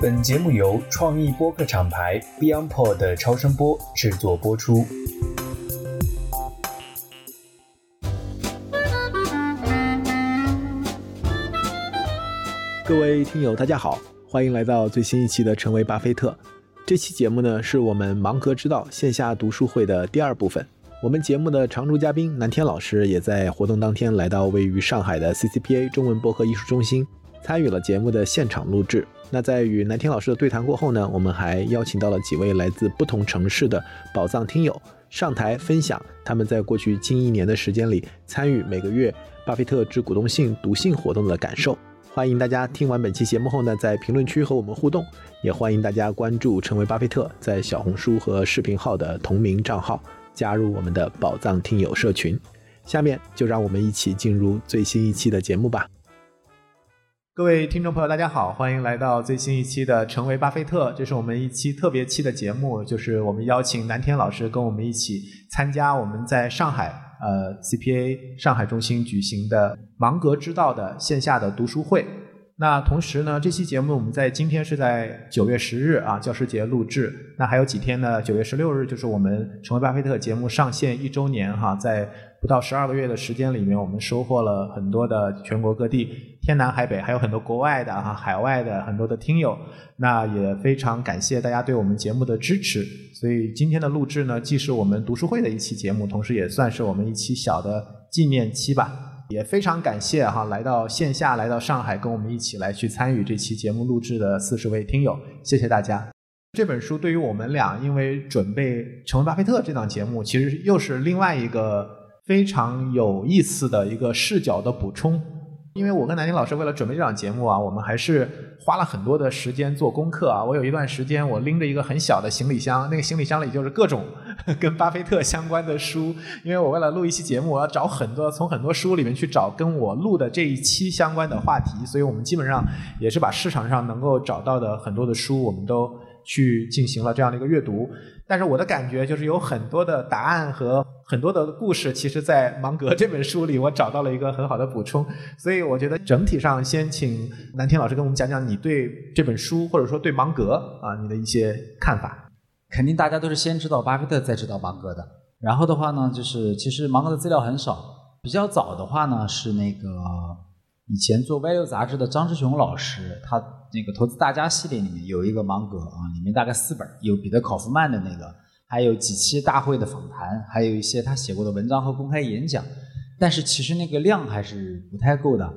本节目由创意播客厂牌 BeyondPod 的超声波制作播出。各位听友，大家好，欢迎来到最新一期的《成为巴菲特》。这期节目呢，是我们芒格之道线下读书会的第二部分。我们节目的常驻嘉宾南天老师也在活动当天来到位于上海的 CCPA 中文播客艺术中心，参与了节目的现场录制。那在与南天老师的对谈过后呢，我们还邀请到了几位来自不同城市的宝藏听友上台分享他们在过去近一年的时间里参与每个月巴菲特之股东信读信活动的感受。欢迎大家听完本期节目后呢，在评论区和我们互动，也欢迎大家关注“成为巴菲特”在小红书和视频号的同名账号，加入我们的宝藏听友社群。下面就让我们一起进入最新一期的节目吧。各位听众朋友，大家好，欢迎来到最新一期的《成为巴菲特》，这是我们一期特别期的节目，就是我们邀请南天老师跟我们一起参加我们在上海。呃，CPA 上海中心举行的芒格之道的线下的读书会。那同时呢，这期节目我们在今天是在九月十日啊，教师节录制。那还有几天呢？九月十六日就是我们成为巴菲特节目上线一周年哈，在。不到十二个月的时间里面，我们收获了很多的全国各地天南海北，还有很多国外的哈海外的很多的听友。那也非常感谢大家对我们节目的支持。所以今天的录制呢，既是我们读书会的一期节目，同时也算是我们一期小的纪念期吧。也非常感谢哈来到线下来到上海跟我们一起来去参与这期节目录制的四十位听友，谢谢大家。这本书对于我们俩，因为准备成为巴菲特这档节目，其实又是另外一个。非常有意思的一个视角的补充，因为我跟南京老师为了准备这档节目啊，我们还是花了很多的时间做功课啊。我有一段时间，我拎着一个很小的行李箱，那个行李箱里就是各种 跟巴菲特相关的书。因为我为了录一期节目，我要找很多从很多书里面去找跟我录的这一期相关的话题，所以我们基本上也是把市场上能够找到的很多的书，我们都去进行了这样的一个阅读。但是我的感觉就是有很多的答案和很多的故事，其实，在芒格这本书里，我找到了一个很好的补充。所以我觉得整体上，先请南天老师跟我们讲讲你对这本书，或者说对芒格啊，你的一些看法。肯定大家都是先知道巴菲特，再知道芒格的。然后的话呢，就是其实芒格的资料很少。比较早的话呢，是那个以前做《Value》杂志的张志雄老师，他。那个投资大家系列里面有一个芒格啊，里面大概四本，有彼得考夫曼的那个，还有几期大会的访谈，还有一些他写过的文章和公开演讲。但是其实那个量还是不太够的。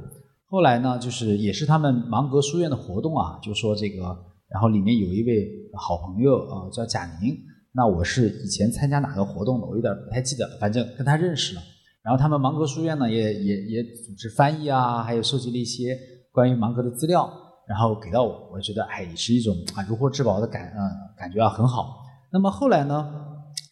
后来呢，就是也是他们芒格书院的活动啊，就说这个，然后里面有一位好朋友啊，叫贾宁。那我是以前参加哪个活动的，我有点不太记得，反正跟他认识了。然后他们芒格书院呢，也也也组织翻译啊，还有收集了一些关于芒格的资料。然后给到我，我觉得哎，也是一种啊如获至宝的感，嗯，感觉啊很好。那么后来呢，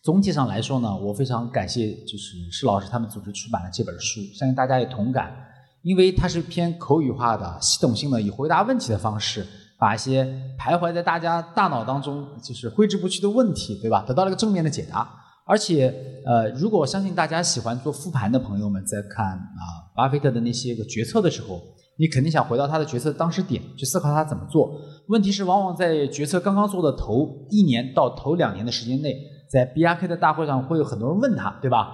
总体上来说呢，我非常感谢就是施老师他们组织出版了这本书，相信大家也同感，因为它是偏口语化的、系统性的，以回答问题的方式，把一些徘徊在大家大脑当中就是挥之不去的问题，对吧，得到了一个正面的解答。而且呃，如果相信大家喜欢做复盘的朋友们在看啊巴菲特的那些个决策的时候。你肯定想回到他的决策当时点去思考他怎么做。问题是，往往在决策刚刚做的头一年到头两年的时间内，在 B R K 的大会上会有很多人问他，对吧？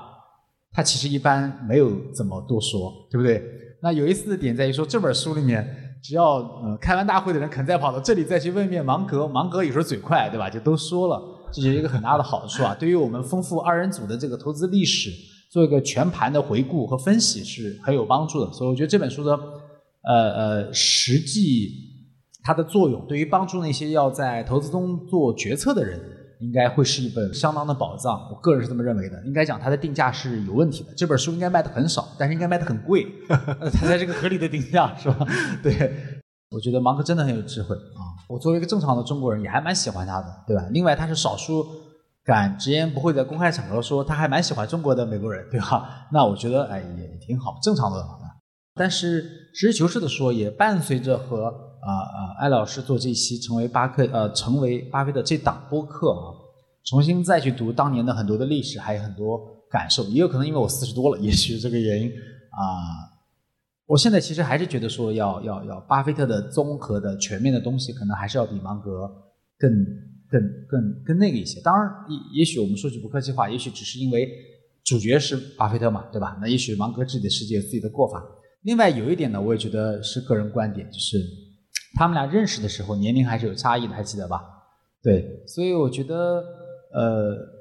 他其实一般没有怎么多说，对不对？那有意思的点在于说，这本书里面，只要呃开完大会的人肯再跑到这里再去问一遍芒格，芒格有时候嘴快，对吧？就都说了，这是一个很大的好处啊。对于我们丰富二人组的这个投资历史，做一个全盘的回顾和分析是很有帮助的。所以我觉得这本书的。呃呃，实际它的作用对于帮助那些要在投资中做决策的人，应该会是一本相当的宝藏。我个人是这么认为的。应该讲它的定价是有问题的，这本书应该卖的很少，但是应该卖的很贵。它在这个合理的定价是吧？对，我觉得芒格真的很有智慧啊。我作为一个正常的中国人，也还蛮喜欢他的，对吧？另外，他是少数敢直言不讳在公开场合说他还蛮喜欢中国的美国人，对吧？那我觉得哎也挺好，正常的。但是实事求是的说，也伴随着和啊啊艾老师做这期成为巴克呃成为巴菲特这档播客啊，重新再去读当年的很多的历史，还有很多感受。也有可能因为我四十多了，也许这个原因啊，我现在其实还是觉得说要要要巴菲特的综合的全面的东西，可能还是要比芒格更更更更那个一些。当然，也也许我们说句不客气话，也许只是因为主角是巴菲特嘛，对吧？那也许芒格自己的世界有自己的过法。另外有一点呢，我也觉得是个人观点，就是他们俩认识的时候年龄还是有差异的，还记得吧？对，所以我觉得呃。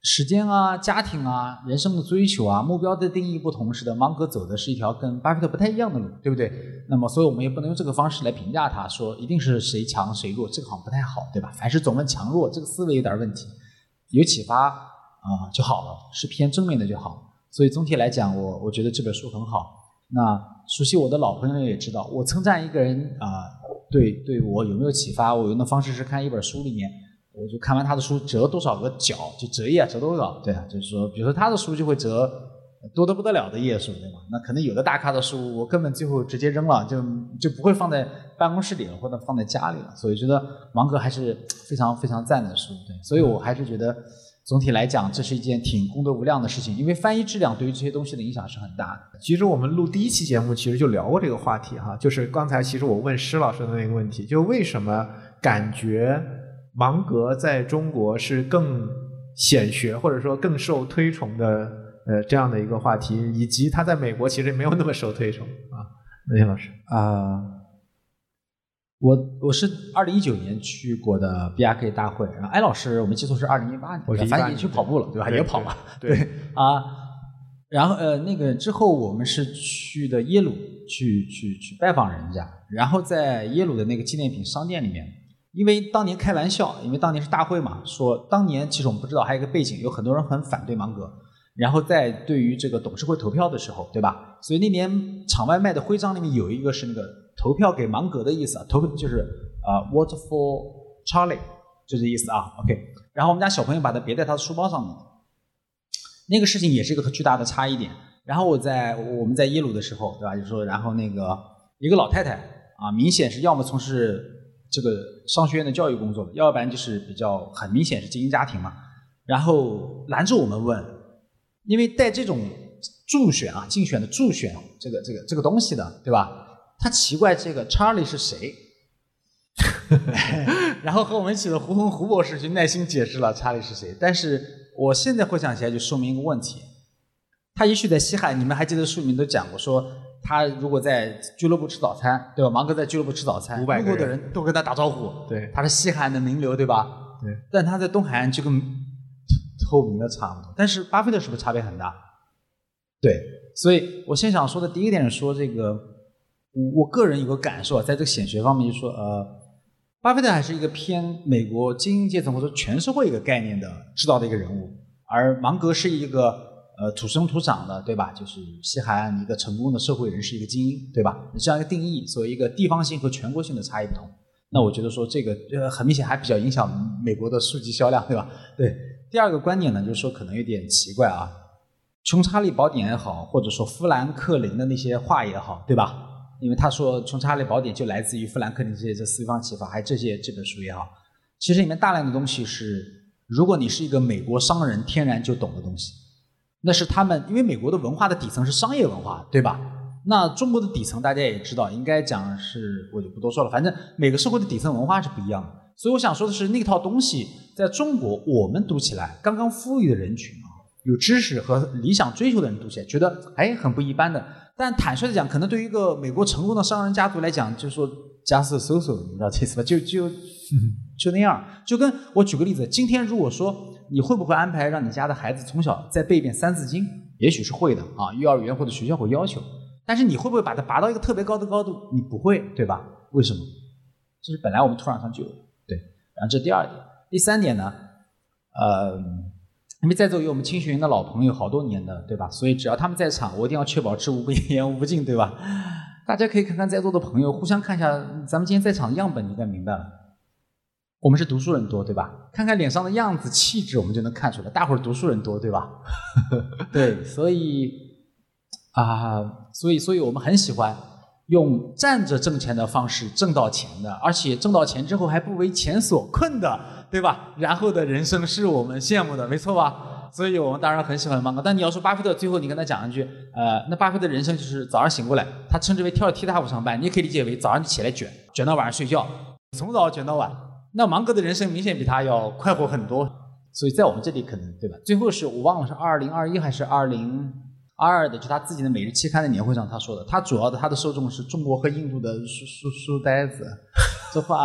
时间啊，家庭啊，人生的追求啊，目标的定义不同，使得芒格走的是一条跟巴菲特不太一样的路，对不对？那么，所以我们也不能用这个方式来评价他，说一定是谁强谁弱，这个好像不太好，对吧？凡事总问强弱，这个思维有点问题。有启发啊就好了，是偏正面的就好。所以总体来讲，我我觉得这本书很好。那熟悉我的老朋友也知道，我称赞一个人啊，对对我有没有启发？我用的方式是看一本书里面。我就看完他的书，折多少个角，就折页折多少，对啊，就是说，比如说他的书就会折多得不得了的页数，对吧？那可能有的大咖的书，我根本最后直接扔了，就就不会放在办公室里了，或者放在家里了。所以觉得芒格还是非常非常赞的书，对。所以我还是觉得总体来讲，这是一件挺功德无量的事情，因为翻译质量对于这些东西的影响是很大的。其实我们录第一期节目，其实就聊过这个话题哈，就是刚才其实我问施老师的那个问题，就为什么感觉。芒格在中国是更显学，或者说更受推崇的，呃，这样的一个话题，以及他在美国其实没有那么受推崇啊。那天老师啊，我我是二零一九年去过的 B R K 大会，然后艾老师我没记错是二零一八年，我反正也去跑步了，对吧？也跑了，对啊。然后呃，那个之后我们是去的耶鲁，去去去拜访人家，然后在耶鲁的那个纪念品商店里面。因为当年开玩笑，因为当年是大会嘛，说当年其实我们不知道还有一个背景，有很多人很反对芒格，然后在对于这个董事会投票的时候，对吧？所以那年场外卖的徽章里面有一个是那个投票给芒格的意思啊，投就是啊，Vote for Charlie，就这意思啊。OK，然后我们家小朋友把它别在他的书包上面，那个事情也是一个巨大的差异点。然后我在我们在耶鲁的时候，对吧？就说然后那个一个老太太啊，明显是要么从事。这个商学院的教育工作，要不然就是比较很明显是精英家庭嘛。然后拦着我们问，因为带这种助选啊、竞选的助选这个这个这个东西的，对吧？他奇怪这个查理是谁，然后和我们一起的胡红胡博士就耐心解释了查理是谁。但是我现在回想起来，就说明一个问题：他也许在西海，你们还记得书里面都讲过说。他如果在俱乐部吃早餐，对吧？芒格在俱乐部吃早餐，路过的人都跟他打招呼。对，他是西海岸的名流，对吧？对。但他在东海岸就跟透明的差不多。但是巴菲特是不是差别很大？对。所以我先想说的第一点是说这个，我我个人有个感受啊，在这个显学方面，就说呃，巴菲特还是一个偏美国精英阶层或者全社会一个概念的知道的一个人物，而芒格是一个。呃，土生土长的，对吧？就是西海岸一个成功的社会人士，一个精英，对吧？这样一个定义，所以一个地方性和全国性的差异不同，那我觉得说这个呃很明显还比较影响美国的书籍销量，对吧？对。第二个观点呢，就是说可能有点奇怪啊，《穷查理宝典》也好，或者说富兰克林的那些话也好，对吧？因为他说《穷查理宝典》就来自于富兰克林这些这四方启发，还有这些这本书也好，其实里面大量的东西是，如果你是一个美国商人，天然就懂的东西。那是他们，因为美国的文化的底层是商业文化，对吧？那中国的底层大家也知道，应该讲是，我就不多说了。反正每个社会的底层文化是不一样的，所以我想说的是，那套东西在中国我们读起来，刚刚富裕的人群啊，有知识和理想追求的人读起来，觉得哎很不一般的。但坦率的讲，可能对于一个美国成功的商人家族来讲，就是说家世搜索，你知道这意思吧？就就就那样。就跟我举个例子，今天如果说。你会不会安排让你家的孩子从小再背一遍《三字经》？也许是会的啊，幼儿园或者学校会要求。但是你会不会把它拔到一个特别高的高度？你不会，对吧？为什么？这是本来我们土壤上就有的。对，然后这第二点，第三点呢？呃，因为在座有我们青学营的老朋友，好多年的，对吧？所以只要他们在场，我一定要确保知无不言，言无不尽，对吧？大家可以看看在座的朋友，互相看一下咱们今天在场的样本，你应该明白了。我们是读书人多，对吧？看看脸上的样子、气质，我们就能看出来，大伙儿读书人多，对吧？对，所以啊，所以，所以我们很喜欢用站着挣钱的方式挣到钱的，而且挣到钱之后还不为钱所困的，对吧？然后的人生是我们羡慕的，没错吧？所以我们当然很喜欢芒格。但你要说巴菲特，最后你跟他讲一句，呃，那巴菲特人生就是早上醒过来，他称之为跳踢踏舞上班，你也可以理解为早上起来卷，卷到晚上睡觉，从早卷到晚。那芒格的人生明显比他要快活很多。所以在我们这里可能对吧？最后是我忘了是二零二一还是二零二二的，就他自己的每日期刊的年会上他说的，他主要的他的受众是中国和印度的书书书呆子。这话，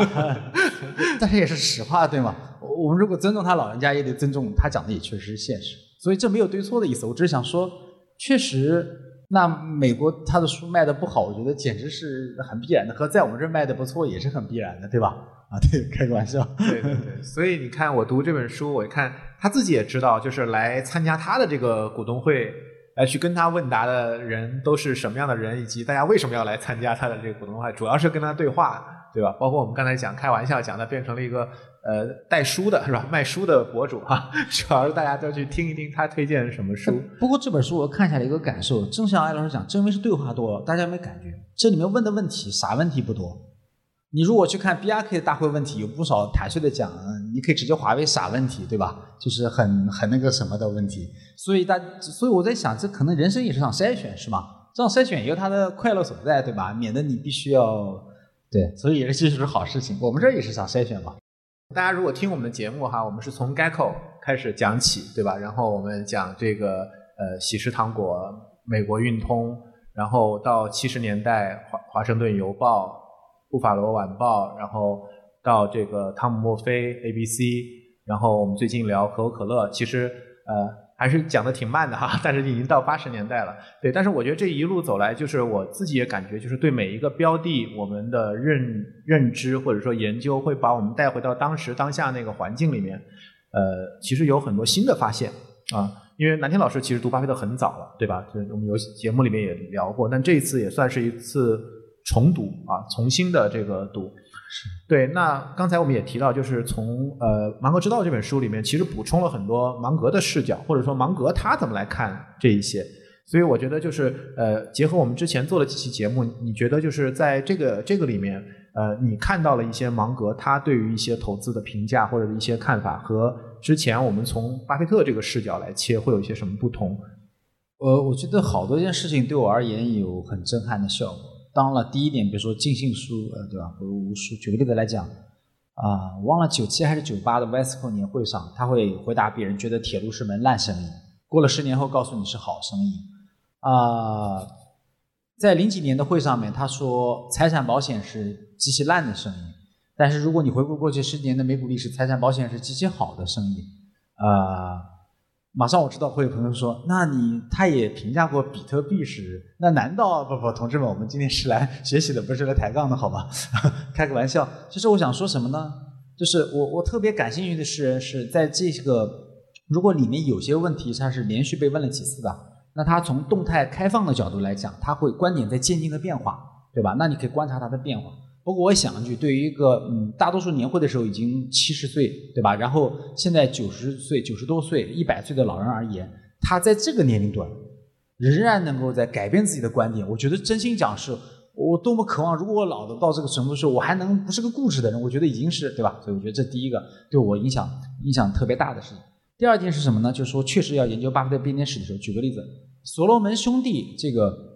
但是也是实话，对吗？我们如果尊重他老人家，也得尊重他讲的也确实是现实。所以这没有对错的意思，我只是想说，确实，那美国他的书卖的不好，我觉得简直是很必然的，和在我们这儿卖的不错也是很必然的，对吧？啊，对，开个玩笑。对对对，所以你看，我读这本书，我看他自己也知道，就是来参加他的这个股东会，来去跟他问答的人都是什么样的人，以及大家为什么要来参加他的这个股东会，主要是跟他对话。对吧？包括我们刚才讲开玩笑讲的，变成了一个呃带书的是吧？卖书的博主哈，主要是大家都去听一听他推荐什么书。不过这本书我看下来一个感受，正像艾老师讲，正因为是对话多，大家有没有感觉？这里面问的问题啥问题不多？你如果去看 B R K 的大会问题，有不少坦率的讲，你可以直接划为傻问题，对吧？就是很很那个什么的问题。所以大，所以我在想，这可能人生也是场筛选，是吗？这样筛选也有它的快乐所在，对吧？免得你必须要。对，所以也是其实是好事情。我们这也是想筛选嘛。大家如果听我们的节目哈，我们是从 Gecko 开始讲起，对吧？然后我们讲这个呃喜事糖果、美国运通，然后到七十年代华华盛顿邮报、布法罗晚报，然后到这个汤姆墨菲 ABC，然后我们最近聊可口可乐，其实呃。还是讲的挺慢的哈，但是已经到八十年代了。对，但是我觉得这一路走来，就是我自己也感觉，就是对每一个标的，我们的认认知或者说研究，会把我们带回到当时当下那个环境里面。呃，其实有很多新的发现啊。因为南天老师其实读巴菲特很早了，对吧？就我们有节目里面也聊过，但这一次也算是一次重读啊，重新的这个读。对，那刚才我们也提到，就是从呃《芒格之道》这本书里面，其实补充了很多芒格的视角，或者说芒格他怎么来看这一些。所以我觉得就是呃，结合我们之前做的几期节目，你觉得就是在这个这个里面，呃，你看到了一些芒格他对于一些投资的评价或者一些看法，和之前我们从巴菲特这个视角来切，会有一些什么不同？呃，我觉得好多件事情对我而言有很震撼的效果。当了第一点，比如说尽信书，呃，对吧？比如无书。举个例子来讲，啊，我忘了九七还是九八的 Wesco 年会上，他会回答别人觉得铁路是门烂生意，过了十年后告诉你是好生意。啊，在零几年的会上面，他说财产保险是极其烂的生意，但是如果你回顾过去十年的美股历史，财产保险是极其好的生意。啊。马上我知道会有朋友说，那你他也评价过比特币时，那难道不不，同志们，我们今天是来学习的，不是来抬杠的，好吗？开个玩笑。其实我想说什么呢？就是我我特别感兴趣的是，是在这个如果里面有些问题它是连续被问了几次的，那它从动态开放的角度来讲，它会观点在渐进的变化，对吧？那你可以观察它的变化。不过我想一句，对于一个嗯，大多数年会的时候已经七十岁，对吧？然后现在九十岁、九十多岁、一百岁的老人而言，他在这个年龄段仍然能够在改变自己的观点，我觉得真心讲是，我多么渴望，如果我老的到这个程度的时候，我还能不是个固执的人，我觉得已经是对吧？所以我觉得这第一个对我影响影响特别大的事情。第二件是什么呢？就是说确实要研究巴菲特编年史的时候，举个例子，所罗门兄弟这个。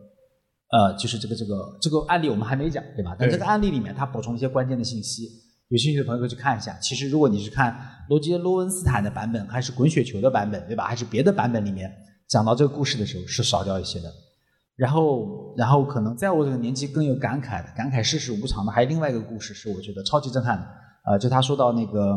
呃，就是这个这个这个案例我们还没讲，对吧？但这个案例里面，它补充一些关键的信息，有兴趣的朋友可以去看一下。其实，如果你是看罗杰·罗恩斯坦的版本，还是滚雪球的版本，对吧？还是别的版本里面讲到这个故事的时候，是少掉一些的。然后，然后可能在我这个年纪更有感慨的，感慨世事无常的，还有另外一个故事是我觉得超级震撼的。呃，就他说到那个，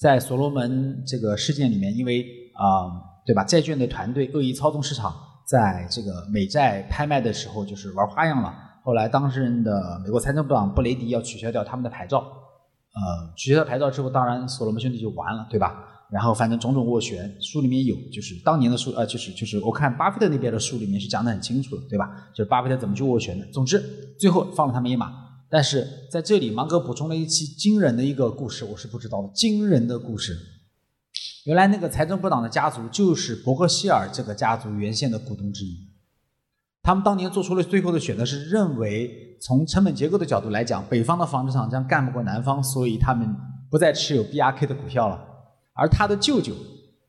在所罗门这个事件里面，因为啊，对吧？债券的团队恶意操纵市场。在这个美债拍卖的时候，就是玩花样了。后来当事人的美国财政部长布雷迪要取消掉他们的牌照，呃，取消牌照之后，当然所罗门兄弟就完了，对吧？然后反正种种斡旋，书里面有，就是当年的书，呃，就是就是我看巴菲特那边的书里面是讲的很清楚的，对吧？就是巴菲特怎么去斡旋的。总之，最后放了他们一马。但是在这里，芒格补充了一期惊人的一个故事，我是不知道的，惊人的故事。原来那个财政部长的家族就是伯克希尔这个家族原先的股东之一。他们当年做出了最后的选择，是认为从成本结构的角度来讲，北方的纺织厂将干不过南方，所以他们不再持有 BRK 的股票了。而他的舅舅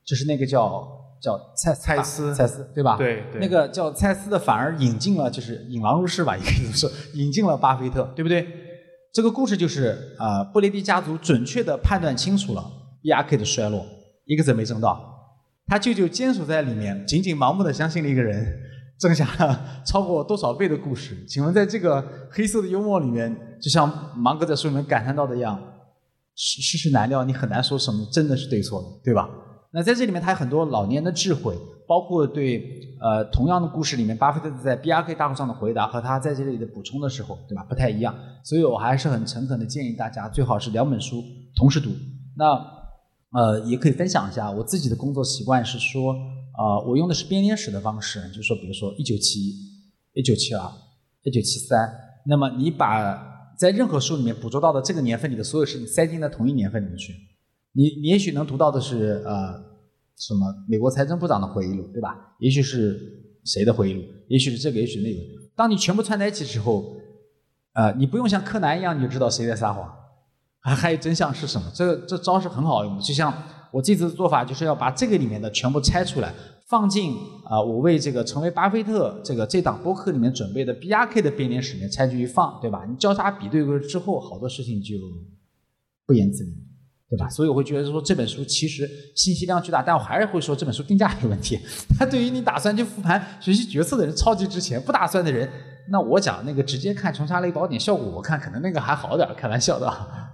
就是那个叫叫蔡蔡斯蔡斯对吧？对对那个叫蔡斯的反而引进了，就是引狼入室吧，也可以这么说，引进了巴菲特，对不对？这个故事就是呃，布雷迪家族准确的判断清楚了 BRK 的衰落，一个子没挣到，他舅舅坚守在里面，仅仅盲目的相信了一个人，挣下了超过多少倍的故事？请问在这个黑色的幽默里面，就像芒格在书里面感叹到的一样，世世事难料，你很难说什么真的是对错的，对吧？那在这里面，他有很多老年的智慧，包括对呃同样的故事里面，巴菲特在 BRK 大会上的回答和他在这里的补充的时候，对吧？不太一样，所以我还是很诚恳的建议大家，最好是两本书同时读。那呃，也可以分享一下我自己的工作习惯是说，呃，我用的是编年史的方式，就是说，比如说一九七一、一九七二、一九七三，那么你把在任何书里面捕捉到的这个年份里的所有事情塞进到同一年份里面去，你你也许能读到的是呃什么美国财政部长的回忆录，对吧？也许是谁的回忆录，也许是这个，也许那个。当你全部串在一起之后，呃，你不用像柯南一样你就知道谁在撒谎，还还有真相是什么。这这招是很好用的，就像我这次的做法就是要把这个里面的全部拆出来，放进啊、我为这个成为巴菲特这个这档播客里面准备的 BRK 的编年史里面拆去一放，对吧？你交叉比对过之后，好多事情就不言自明。对吧？所以我会觉得说这本书其实信息量巨大，但我还是会说这本书定价有问题。它对于你打算去复盘学习决策的人超级值钱，不打算的人，那我讲那个直接看《穷查理宝典》效果，我看可能那个还好点儿，开玩笑的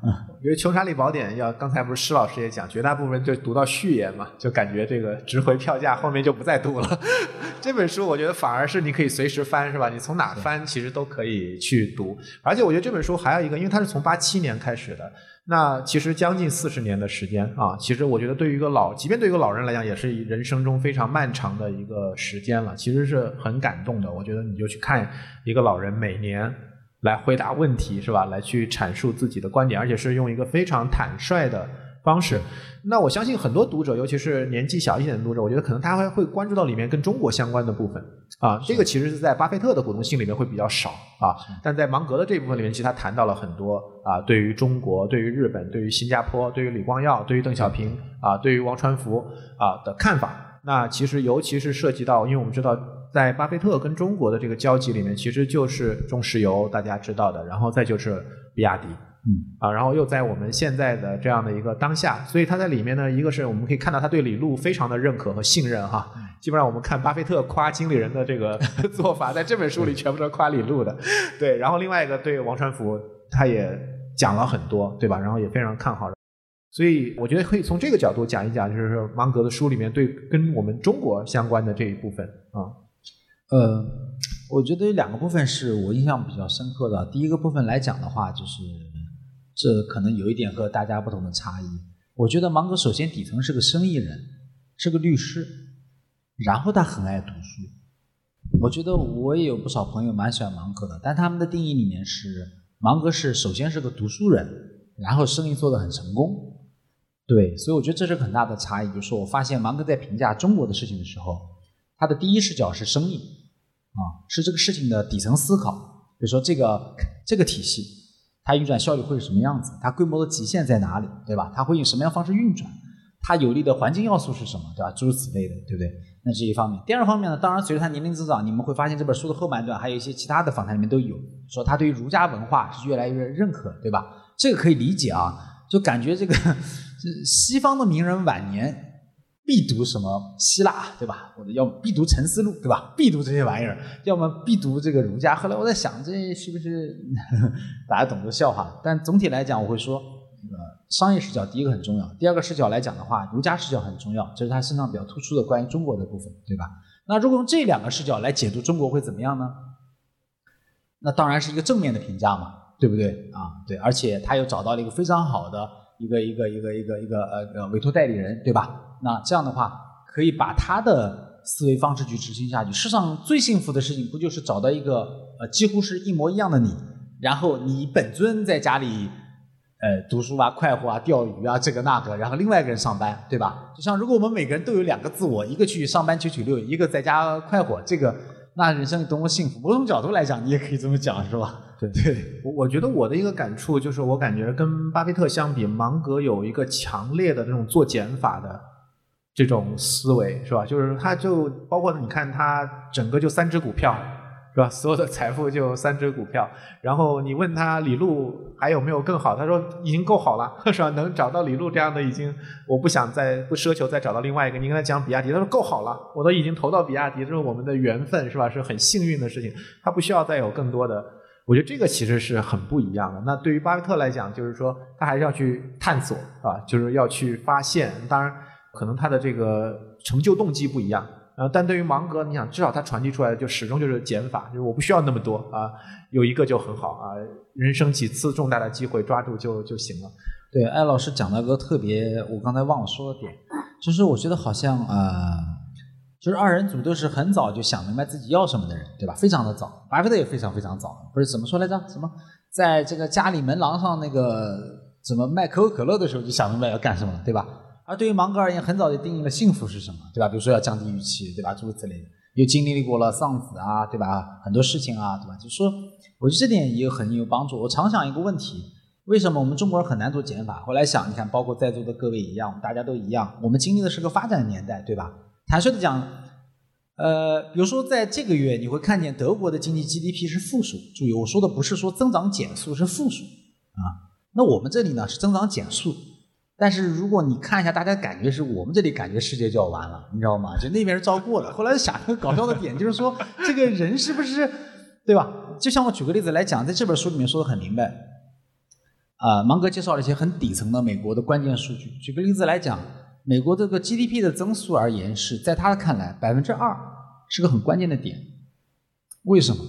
嗯。因为《穷查理宝典》要刚才不是施老师也讲，绝大部分就读到序言嘛，就感觉这个值回票价，后面就不再读了。这本书我觉得反而是你可以随时翻，是吧？你从哪翻其实都可以去读。而且我觉得这本书还有一个，因为它是从八七年开始的，那其实将近四十年的时间啊，其实我觉得对于一个老，即便对于一个老人来讲，也是人生中非常漫长的一个时间了，其实是很感动的。我觉得你就去看一个老人每年。来回答问题是吧？来去阐述自己的观点，而且是用一个非常坦率的方式。那我相信很多读者，尤其是年纪小一点的读者，我觉得可能他还会关注到里面跟中国相关的部分啊。这个其实是在巴菲特的股东信里面会比较少啊，但在芒格的这一部分里面，其实他谈到了很多啊，对于中国、对于日本、对于新加坡、对于李光耀、对于邓小平啊、对于王传福啊的看法。那其实尤其是涉及到，因为我们知道。在巴菲特跟中国的这个交集里面，其实就是中石油，大家知道的，然后再就是比亚迪，嗯啊，然后又在我们现在的这样的一个当下，所以他在里面呢，一个是我们可以看到他对李路非常的认可和信任哈，基本上我们看巴菲特夸经理人的这个 做法，在这本书里全部都是夸李路的，对，然后另外一个对王传福，他也讲了很多，对吧？然后也非常看好。所以我觉得可以从这个角度讲一讲，就是说芒格的书里面对跟我们中国相关的这一部分啊。呃，我觉得有两个部分是我印象比较深刻的。第一个部分来讲的话，就是这可能有一点和大家不同的差异。我觉得芒格首先底层是个生意人，是个律师，然后他很爱读书。我觉得我也有不少朋友蛮喜欢芒格的，但他们的定义里面是芒格是首先是个读书人，然后生意做得很成功。对，所以我觉得这是很大的差异。就是我发现芒格在评价中国的事情的时候，他的第一视角是生意，啊，是这个事情的底层思考。比如说这个这个体系，它运转效率会是什么样子？它规模的极限在哪里？对吧？它会以什么样方式运转？它有利的环境要素是什么？对吧？诸如此类的，对不对？那这一方面。第二方面呢，当然随着他年龄增长，你们会发现这本书的后半段还有一些其他的访谈里面都有说他对于儒家文化是越来越认可，对吧？这个可以理解啊。就感觉这个 西方的名人晚年必读什么希腊，对吧？或者要么必读《沉思录》，对吧？必读这些玩意儿，要么必读这个儒家。后来我在想，这是不是 大家懂这个笑话？但总体来讲，我会说，呃，商业视角第一个很重要，第二个视角来讲的话，儒家视角很重要，这是他身上比较突出的关于中国的部分，对吧？那如果用这两个视角来解读中国会怎么样呢？那当然是一个正面的评价嘛。对不对啊？对，而且他又找到了一个非常好的一个一个一个一个一个呃呃委托代理人，对吧？那这样的话，可以把他的思维方式去执行下去。世上最幸福的事情，不就是找到一个呃几乎是一模一样的你，然后你本尊在家里呃读书啊、快活啊、钓鱼啊这个那个，然后另外一个人上班，对吧？就像如果我们每个人都有两个自我，一个去上班九九六，一个在家快活，这个那人生多么幸福？某种角度来讲，你也可以这么讲，是吧？对对，我我觉得我的一个感触就是，我感觉跟巴菲特相比，芒格有一个强烈的这种做减法的这种思维，是吧？就是他就包括你看他整个就三只股票。是吧？所有的财富就三只股票，然后你问他李路还有没有更好，他说已经够好了，是吧？能找到李路这样的已经，我不想再不奢求再找到另外一个。你跟他讲比亚迪，他说够好了，我都已经投到比亚迪，这是我们的缘分，是吧？是很幸运的事情，他不需要再有更多的。我觉得这个其实是很不一样的。那对于巴菲特来讲，就是说他还是要去探索，啊，就是要去发现。当然，可能他的这个成就动机不一样。呃，但对于芒格，你想，至少他传递出来的就始终就是减法，就是我不需要那么多啊，有一个就很好啊，人生几次重大的机会抓住就就行了。对，艾老师讲了个特别，我刚才忘了说的点，就是我觉得好像啊，就是二人组都是很早就想明白自己要什么的人，对吧？非常的早，巴菲特也非常非常早，不是怎么说来着？什么，在这个家里门廊上那个怎么卖可口可乐的时候就想明白要干什么了，对吧？而对于芒格而言，很早就定义了幸福是什么，对吧？比如说要降低预期，对吧？诸如此类的，又经历过了丧子啊，对吧？很多事情啊，对吧？就说，我觉得这点也很有帮助。我常想一个问题：为什么我们中国人很难做减法？后来想，你看，包括在座的各位一样，大家都一样，我们经历的是个发展年代，对吧？坦率的讲，呃，比如说在这个月，你会看见德国的经济 GDP 是负数。注意，我说的不是说增长减速，是负数啊。那我们这里呢是增长减速。但是如果你看一下，大家感觉是我们这里感觉世界就要完了，你知道吗？就那边是照过的。后来想一个搞笑的点，就是说 这个人是不是，对吧？就像我举个例子来讲，在这本书里面说的很明白。啊，芒格介绍了一些很底层的美国的关键数据。举个例子来讲，美国这个 GDP 的增速而言，是在他看来百分之二是个很关键的点。为什么？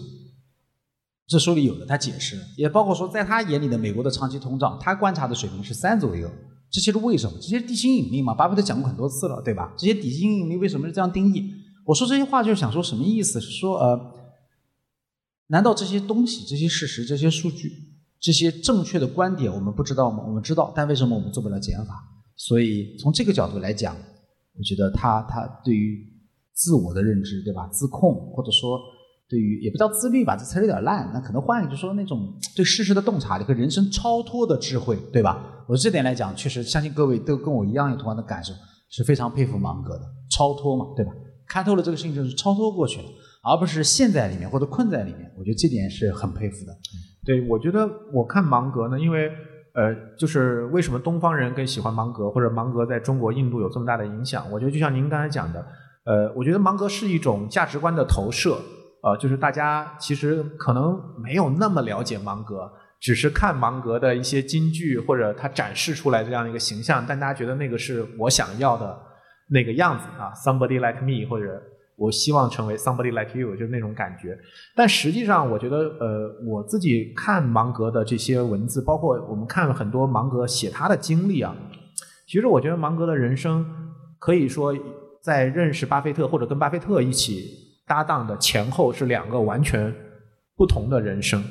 这书里有的，他解释，也包括说在他眼里的美国的长期通胀，他观察的水平是三左右。这些是为什么？这些地心引力嘛，巴菲特讲过很多次了，对吧？这些地心引力为什么是这样定义？我说这些话就是想说什么意思？是说呃，难道这些东西、这些事实、这些数据、这些正确的观点我们不知道吗？我们知道，但为什么我们做不了减法？所以从这个角度来讲，我觉得他他对于自我的认知，对吧？自控或者说。对于也不叫自律吧，这词有点烂。那可能换一个，就说那种对事实的洞察力和人生超脱的智慧，对吧？我这点来讲，确实相信各位都跟我一样有同样的感受，是非常佩服芒格的超脱嘛，对吧？看透了这个事情就是超脱过去了，而不是陷在里面或者困在里面。我觉得这点是很佩服的。对，我觉得我看芒格呢，因为呃，就是为什么东方人更喜欢芒格，或者芒格在中国、印度有这么大的影响？我觉得就像您刚才讲的，呃，我觉得芒格是一种价值观的投射。呃，就是大家其实可能没有那么了解芒格，只是看芒格的一些金句或者他展示出来这样一个形象，但大家觉得那个是我想要的那个样子啊，somebody like me，或者我希望成为 somebody like you，就是那种感觉。但实际上，我觉得呃，我自己看芒格的这些文字，包括我们看了很多芒格写他的经历啊，其实我觉得芒格的人生可以说在认识巴菲特或者跟巴菲特一起。搭档的前后是两个完全不同的人生。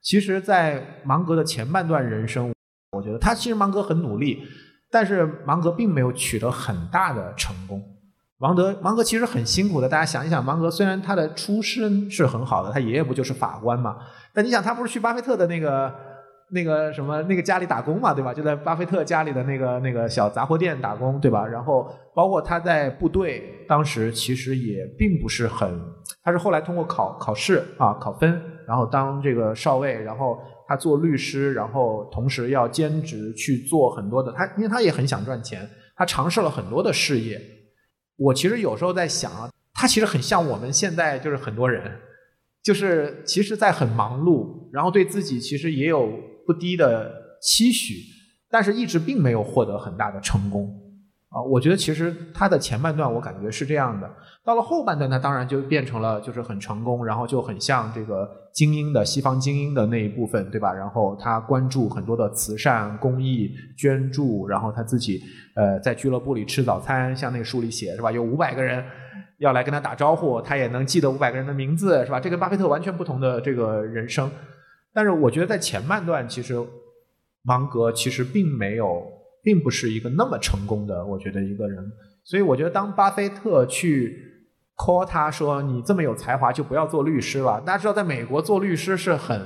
其实，在芒格的前半段人生，我觉得他其实芒格很努力，但是芒格并没有取得很大的成功。芒德芒格其实很辛苦的。大家想一想，芒格虽然他的出身是很好的，他爷爷不就是法官嘛？但你想，他不是去巴菲特的那个？那个什么，那个家里打工嘛，对吧？就在巴菲特家里的那个那个小杂货店打工，对吧？然后包括他在部队，当时其实也并不是很，他是后来通过考考试啊考分，然后当这个少尉，然后他做律师，然后同时要兼职去做很多的，他因为他也很想赚钱，他尝试了很多的事业。我其实有时候在想啊，他其实很像我们现在就是很多人，就是其实在很忙碌，然后对自己其实也有。不低的期许，但是一直并没有获得很大的成功啊！我觉得其实他的前半段我感觉是这样的，到了后半段他当然就变成了就是很成功，然后就很像这个精英的西方精英的那一部分，对吧？然后他关注很多的慈善公益捐助，然后他自己呃在俱乐部里吃早餐，像那个书里写是吧？有五百个人要来跟他打招呼，他也能记得五百个人的名字是吧？这跟巴菲特完全不同的这个人生。但是我觉得在前半段，其实芒格其实并没有，并不是一个那么成功的，我觉得一个人。所以我觉得当巴菲特去 call 他说你这么有才华，就不要做律师了。大家知道，在美国做律师是很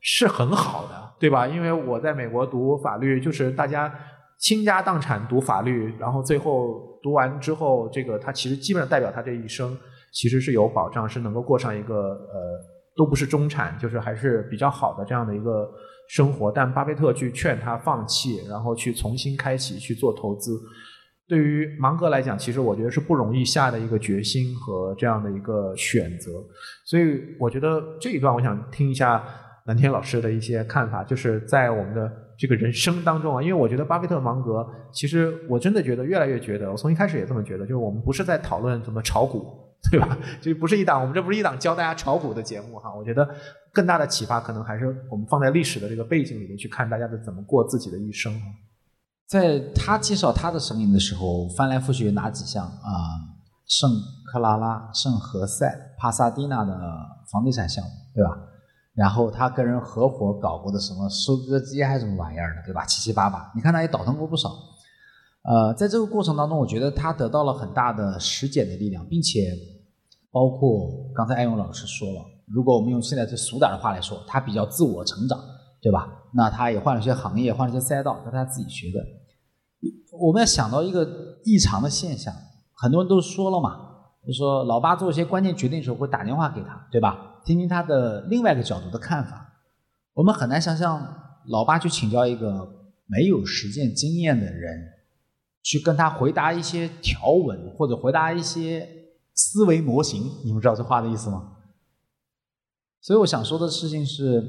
是很好的，对吧？因为我在美国读法律，就是大家倾家荡产读法律，然后最后读完之后，这个他其实基本上代表他这一生其实是有保障，是能够过上一个呃都不是中产，就是还是比较好的这样的一个生活。但巴菲特去劝他放弃，然后去重新开启去做投资，对于芒格来讲，其实我觉得是不容易下的一个决心和这样的一个选择。所以我觉得这一段我想听一下蓝天老师的一些看法，就是在我们的。这个人生当中啊，因为我觉得巴菲特、芒格，其实我真的觉得越来越觉得，我从一开始也这么觉得，就是我们不是在讨论怎么炒股，对吧？这不是一档，我们这不是一档教大家炒股的节目哈。我觉得更大的启发可能还是我们放在历史的这个背景里面去看大家的怎么过自己的一生。在他介绍他的声音的时候，翻来覆去哪几项啊？圣克拉拉、圣何塞、帕萨蒂娜的房地产项目，对吧？然后他跟人合伙搞过的什么收割机还是什么玩意儿的，对吧？七七八八，你看他也倒腾过不少。呃，在这个过程当中，我觉得他得到了很大的实践的力量，并且包括刚才艾勇老师说了，如果我们用现在最俗点的话来说，他比较自我成长，对吧？那他也换了些行业，换了些赛道，是他自己学的。我们要想到一个异常的现象，很多人都说了嘛，就说老八做一些关键决定的时候会打电话给他，对吧？听听他的另外一个角度的看法，我们很难想象老八去请教一个没有实践经验的人，去跟他回答一些条文或者回答一些思维模型，你们知道这话的意思吗？所以我想说的事情是，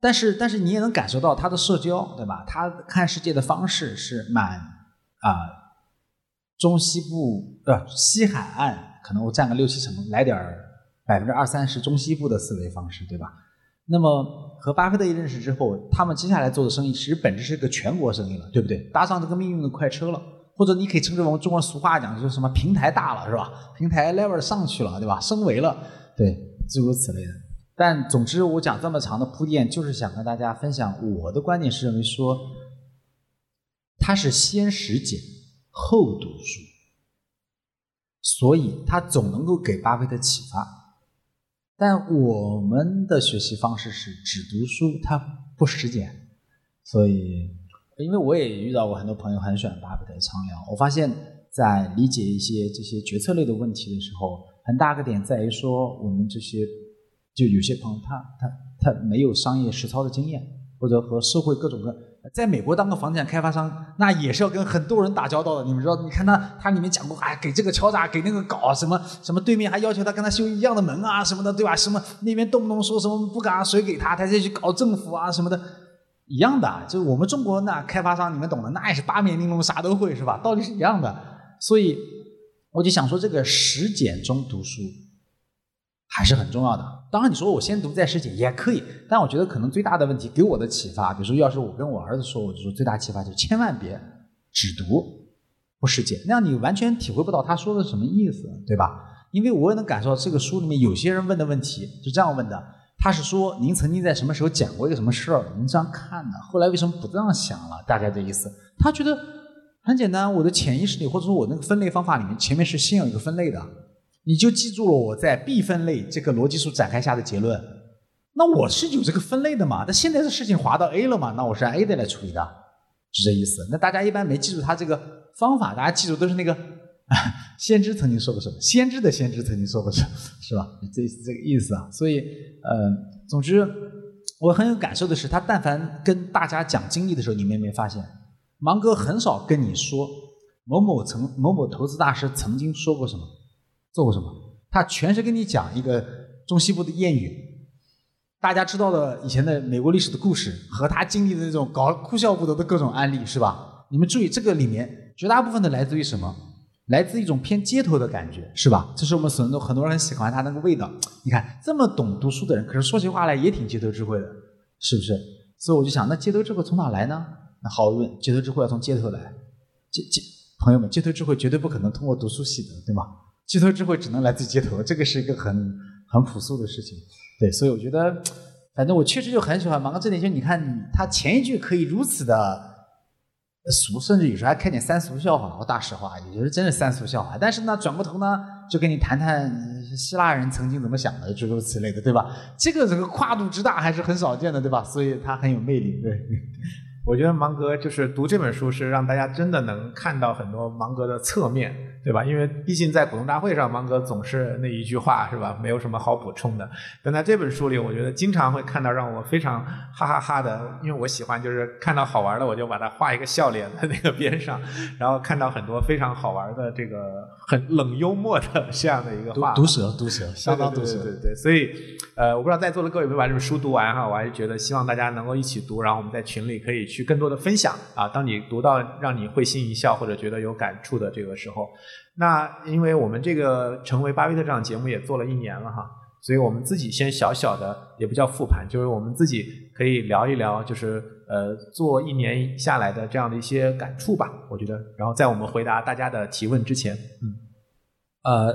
但是但是你也能感受到他的社交，对吧？他看世界的方式是蛮啊，中西部呃西海岸可能我占个六七成，来点儿。百分之二三十中西部的思维方式，对吧？那么和巴菲特一认识之后，他们接下来做的生意其实本质是个全国生意了，对不对？搭上这个命运的快车了，或者你可以称之为我们中国俗话讲，就是什么平台大了，是吧？平台 level 上去了，对吧？升维了，对，诸如此类的。但总之，我讲这么长的铺垫，就是想跟大家分享我的观点，是认为说，他是先实践后读书，所以他总能够给巴菲特启发。但我们的学习方式是只读书，他不实践，所以，因为我也遇到过很多朋友很喜欢巴菲特畅聊，我发现，在理解一些这些决策类的问题的时候，很大个点在于说，我们这些就有些朋友他他他没有商业实操的经验，或者和社会各种各。在美国当个房地产开发商，那也是要跟很多人打交道的。你们知道？你看他，他里面讲过，哎，给这个敲诈，给那个搞什么什么，对面还要求他跟他修一样的门啊什么的，对吧？什么那边动不动说什么不敢谁给他，他再去搞政府啊什么的，一样的。就是我们中国那开发商，你们懂的，那也是八面玲珑，啥都会，是吧？道理是一样的。所以我就想说，这个实践中读书。还是很重要的。当然，你说我先读再实践也可以，但我觉得可能最大的问题给我的启发，比如说，要是我跟我儿子说，我就说最大启发就是千万别只读不实践，那样你完全体会不到他说的什么意思，对吧？因为我也能感受到这个书里面有些人问的问题是这样问的：他是说您曾经在什么时候讲过一个什么事儿，您这样看的，后来为什么不这样想了？大概这意思。他觉得很简单，我的潜意识里或者说我那个分类方法里面，前面是先有一个分类的。你就记住了我在 B 分类这个逻辑树展开下的结论，那我是有这个分类的嘛？那现在这事情滑到 A 了嘛？那我是按 A 的来处理的，是这意思。那大家一般没记住他这个方法，大家记住都是那个 先知曾经说过什么，先知的先知曾经说过什么，是吧？这这个意思啊。所以，呃，总之我很有感受的是，他但凡跟大家讲经历的时候，你们有没有发现，芒哥很少跟你说某某曾某某投资大师曾经说过什么。做过什么？他全是跟你讲一个中西部的谚语，大家知道的以前的美国历史的故事和他经历的那种搞哭笑不得的各种案例，是吧？你们注意，这个里面绝大部分的来自于什么？来自一种偏街头的感觉，是吧？这是我们很多很多人很喜欢他那个味道。你看，这么懂读书的人，可是说起话来也挺街头智慧的，是不是？所以我就想，那街头智慧从哪来呢？那毫无疑问，街头智慧要从街头来。街街朋友们，街头智慧绝对不可能通过读书习得，对吗？街头智慧只能来自街头，这个是一个很很朴素的事情，对，所以我觉得，反正我确实就很喜欢芒格这点，就你看他前一句可以如此的俗，甚至有时候还开点三俗笑话，我大实话，也就是真是三俗笑话。但是呢，转过头呢，就跟你谈谈希腊人曾经怎么想的，诸如此类的，对吧？这个这个跨度之大还是很少见的，对吧？所以他很有魅力，对。我觉得芒格就是读这本书是让大家真的能看到很多芒格的侧面，对吧？因为毕竟在股东大会上，芒格总是那一句话，是吧？没有什么好补充的。但在这本书里，我觉得经常会看到让我非常哈哈哈的，因为我喜欢就是看到好玩的，我就把它画一个笑脸在那个边上，然后看到很多非常好玩的这个很冷幽默的这样的一个话，毒舌毒舌，相当毒舌。对对对，所以呃，我不知道在座的各位有没有把这本书读完哈，我还是觉得希望大家能够一起读，然后我们在群里可以去。去更多的分享啊！当你读到让你会心一笑或者觉得有感触的这个时候，那因为我们这个成为巴菲特这档节目也做了一年了哈，所以我们自己先小小的也不叫复盘，就是我们自己可以聊一聊，就是呃做一年下来的这样的一些感触吧。我觉得，然后在我们回答大家的提问之前，嗯，呃，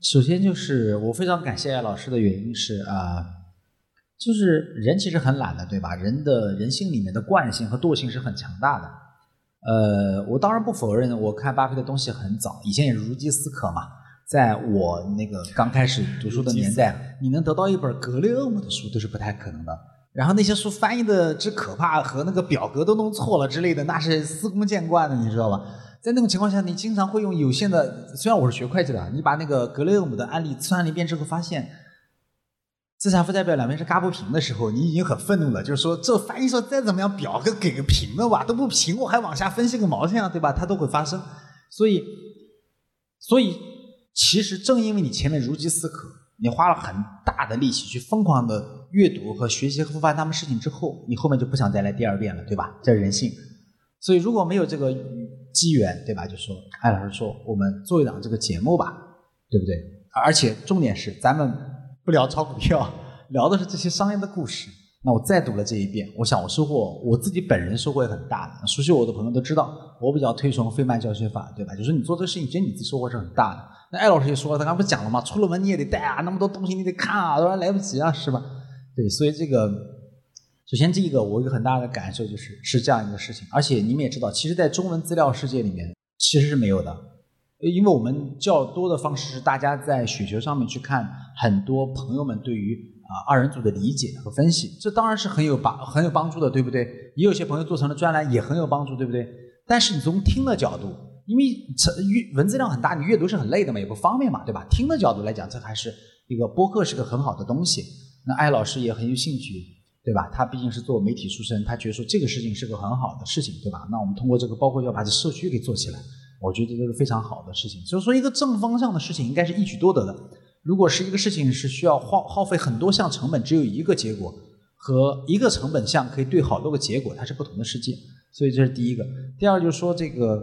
首先就是我非常感谢老师的原因是啊。就是人其实很懒的，对吧？人的人性里面的惯性和惰性是很强大的。呃，我当然不否认，我看巴菲特东西很早，以前也如饥似渴嘛。在我那个刚开始读书的年代，你能得到一本格雷厄姆的书都是不太可能的。然后那些书翻译的之可怕，和那个表格都弄错了之类的，那是司空见惯的，你知道吧？在那种情况下，你经常会用有限的，虽然我是学会计的，你把那个格雷厄姆的案例算了一遍之后，发现。资产负债表两边是嘎不平的时候，你已经很愤怒了。就是说，这翻译说再怎么样，表格给个平的吧，都不平，我还往下分析个毛线啊，对吧？它都会发生。所以，所以其实正因为你前面如饥似渴，你花了很大的力气去疯狂的阅读和学习和复盘他们事情之后，你后面就不想再来第二遍了，对吧？这是人性。所以如果没有这个机缘，对吧？就说艾老师说，我们做一档这个节目吧，对不对？而且重点是咱们。不聊炒股票，聊的是这些商业的故事。那我再读了这一遍，我想我收获，我自己本人收获也很大的。熟悉我的朋友都知道，我比较推崇费曼教学法，对吧？就是你做这个事情，其实你自己收获是很大的。那艾老师也说了，他刚不讲了吗？出了门你也得带啊，那么多东西你得看啊，不然来不及啊，是吧？对，所以这个，首先第一个，我一个很大的感受就是是这样一个事情。而且你们也知道，其实，在中文资料世界里面，其实是没有的。因为我们较多的方式是大家在雪球上面去看很多朋友们对于啊二人组的理解和分析，这当然是很有帮很有帮助的，对不对？也有些朋友做成了专栏也很有帮助，对不对？但是你从听的角度，因为成阅文字量很大，你阅读是很累的嘛，也不方便嘛，对吧？听的角度来讲，这还是一个播客是个很好的东西。那艾老师也很有兴趣，对吧？他毕竟是做媒体出身，他觉得说这个事情是个很好的事情，对吧？那我们通过这个，包括要把这社区给做起来。我觉得这个非常好的事情，就是说一个正方向的事情应该是一举多得的。如果是一个事情是需要耗耗费很多项成本，只有一个结果，和一个成本项可以对好多个结果，它是不同的世界。所以这是第一个。第二就是说这个，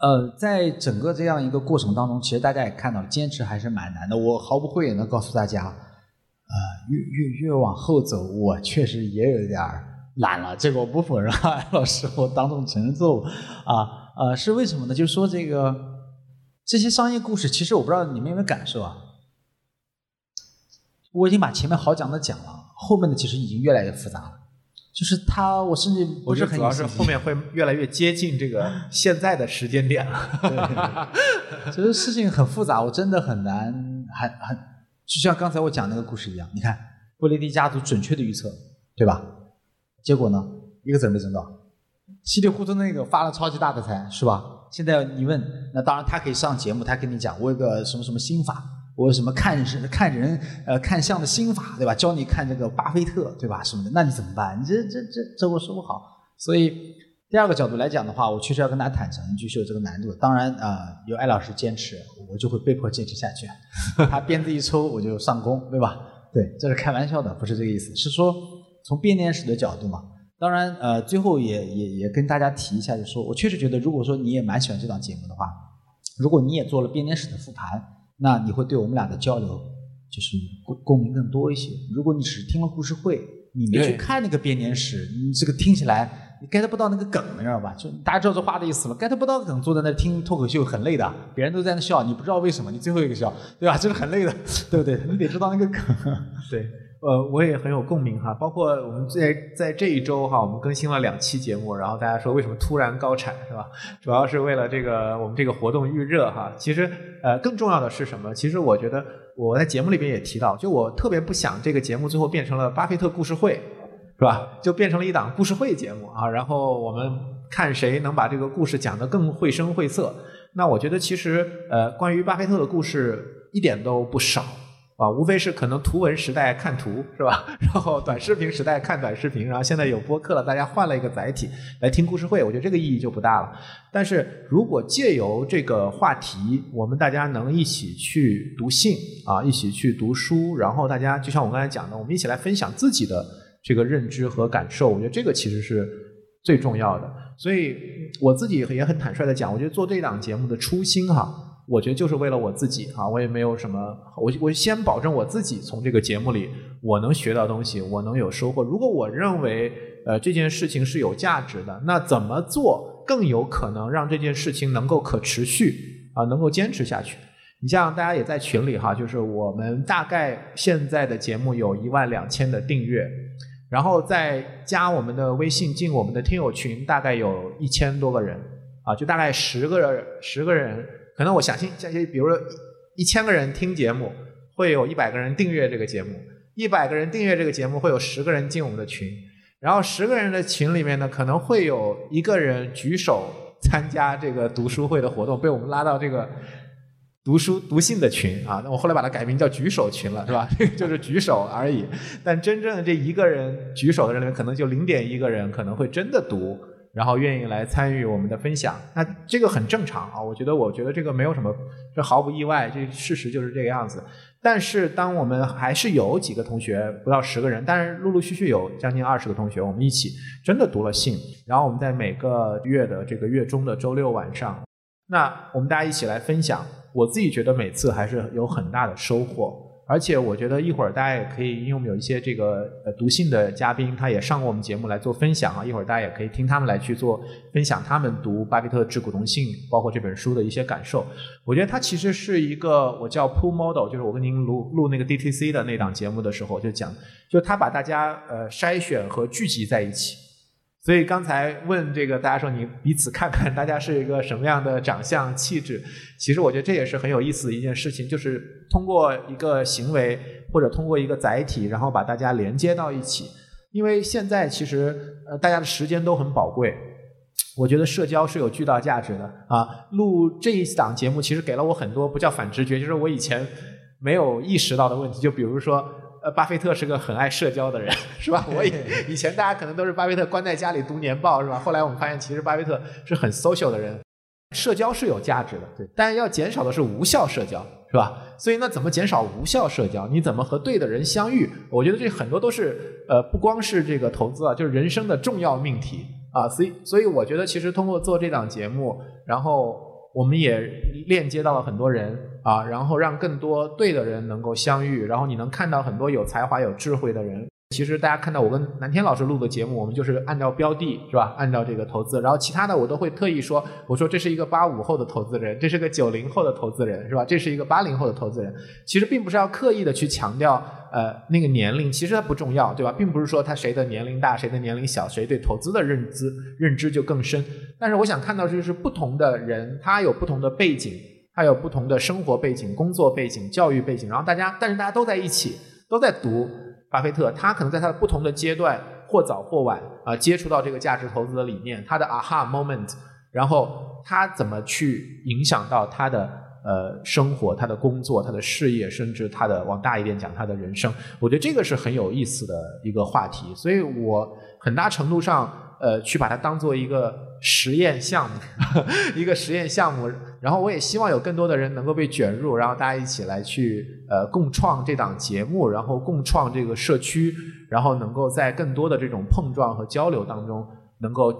呃，在整个这样一个过程当中，其实大家也看到了，坚持还是蛮难的。我毫不讳言的告诉大家，呃，越越越往后走，我确实也有点懒了。这个我不否认，老师，我当众承认错误啊。呃，是为什么呢？就是说这个这些商业故事，其实我不知道你们有没有感受啊。我已经把前面好讲的讲了，后面的其实已经越来越复杂了。就是他，我甚至不是很主要是后面会越来越接近这个 现在的时间点了。其实事情很复杂，我真的很难，很很，就像刚才我讲那个故事一样。你看，布雷迪家族准确的预测，对吧？结果呢，一个子没挣到。稀里糊涂那个发了超级大的财，是吧？现在你问，那当然他可以上节目，他跟你讲，我有个什么什么心法，我有什么看人看人呃看相的心法，对吧？教你看这个巴菲特，对吧？什么的，那你怎么办？你这这这这我说不好。所以第二个角度来讲的话，我确实要跟大家坦诚，就是有这个难度。当然啊，有艾老师坚持，我就会被迫坚持下去。他鞭子一抽，我就上攻，对吧？对，这是开玩笑的，不是这个意思，是说从编年史的角度嘛。当然，呃，最后也也也跟大家提一下，就是说我确实觉得，如果说你也蛮喜欢这档节目的话，如果你也做了编年史的复盘，那你会对我们俩的交流就是共共鸣更多一些。如果你只是听了故事会，你没去看那个编年史，你这个听起来你 get 不到那个梗，你知道吧？就大家知道这话的意思了，get 不到梗，坐在那听脱口秀很累的，别人都在那笑，你不知道为什么，你最后一个笑，对吧？这是很累的，对不对？你得知道那个梗，对。呃，我也很有共鸣哈，包括我们在在这一周哈，我们更新了两期节目，然后大家说为什么突然高产是吧？主要是为了这个我们这个活动预热哈。其实呃，更重要的是什么？其实我觉得我在节目里边也提到，就我特别不想这个节目最后变成了巴菲特故事会，是吧？就变成了一档故事会节目啊。然后我们看谁能把这个故事讲得更绘声绘色。那我觉得其实呃，关于巴菲特的故事一点都不少。啊，无非是可能图文时代看图是吧？然后短视频时代看短视频，然后现在有播客了，大家换了一个载体来听故事会，我觉得这个意义就不大了。但是如果借由这个话题，我们大家能一起去读信啊，一起去读书，然后大家就像我刚才讲的，我们一起来分享自己的这个认知和感受，我觉得这个其实是最重要的。所以我自己也很坦率的讲，我觉得做这档节目的初心哈。我觉得就是为了我自己啊，我也没有什么，我我先保证我自己从这个节目里我能学到东西，我能有收获。如果我认为呃这件事情是有价值的，那怎么做更有可能让这件事情能够可持续啊，能够坚持下去？你像大家也在群里哈，就是我们大概现在的节目有一万两千的订阅，然后再加我们的微信进我们的听友群，大概有一千多个人啊，就大概十个十个人。可能我相信，相信，比如说一千个人听节目，会有一百个人订阅这个节目，一百个人订阅这个节目，会有十个人进我们的群，然后十个人的群里面呢，可能会有一个人举手参加这个读书会的活动，被我们拉到这个读书读信的群啊。那我后来把它改名叫举手群了，是吧？就是举手而已。但真正的这一个人举手的人里面，可能就零点一个人可能会真的读。然后愿意来参与我们的分享，那这个很正常啊。我觉得，我觉得这个没有什么，这毫不意外，这事实就是这个样子。但是，当我们还是有几个同学，不到十个人，但是陆陆续续有将近二十个同学，我们一起真的读了信。然后我们在每个月的这个月中的周六晚上，那我们大家一起来分享。我自己觉得每次还是有很大的收获。而且我觉得一会儿大家也可以，因为我们有一些这个呃读信的嘉宾，他也上过我们节目来做分享啊。一会儿大家也可以听他们来去做分享，他们读巴菲特致股东信，包括这本书的一些感受。我觉得它其实是一个我叫 pull model，就是我跟您录录那个 DTC 的那档节目的时候就讲，就他把大家呃筛选和聚集在一起。所以刚才问这个大家说你彼此看看大家是一个什么样的长相气质，其实我觉得这也是很有意思的一件事情，就是通过一个行为或者通过一个载体，然后把大家连接到一起。因为现在其实呃大家的时间都很宝贵，我觉得社交是有巨大价值的啊。录这一档节目其实给了我很多不叫反直觉，就是我以前没有意识到的问题，就比如说。呃，巴菲特是个很爱社交的人，是吧？我以以前大家可能都是巴菲特关在家里读年报，是吧？后来我们发现，其实巴菲特是很 social 的人，社交是有价值的，对。但要减少的是无效社交，是吧？所以那怎么减少无效社交？你怎么和对的人相遇？我觉得这很多都是呃，不光是这个投资啊，就是人生的重要命题啊。所以，所以我觉得其实通过做这档节目，然后。我们也链接到了很多人啊，然后让更多对的人能够相遇，然后你能看到很多有才华、有智慧的人。其实大家看到我跟南天老师录的节目，我们就是按照标的，是吧？按照这个投资，然后其他的我都会特意说，我说这是一个八五后的投资人，这是个九零后的投资人，是吧？这是一个八零后的投资人。其实并不是要刻意的去强调呃那个年龄，其实它不重要，对吧？并不是说他谁的年龄大，谁的年龄小，谁对投资的认知认知就更深。但是我想看到就是不同的人，他有不同的背景，他有不同的生活背景、工作背景、教育背景，然后大家，但是大家都在一起，都在读。巴菲特，他可能在他的不同的阶段，或早或晚啊，接触到这个价值投资的理念，他的 aha moment，然后他怎么去影响到他的呃生活、他的工作、他的事业，甚至他的往大一点讲，他的人生。我觉得这个是很有意思的一个话题，所以我很大程度上呃去把它当做一个实验项目，一个实验项目。然后我也希望有更多的人能够被卷入，然后大家一起来去呃共创这档节目，然后共创这个社区，然后能够在更多的这种碰撞和交流当中，能够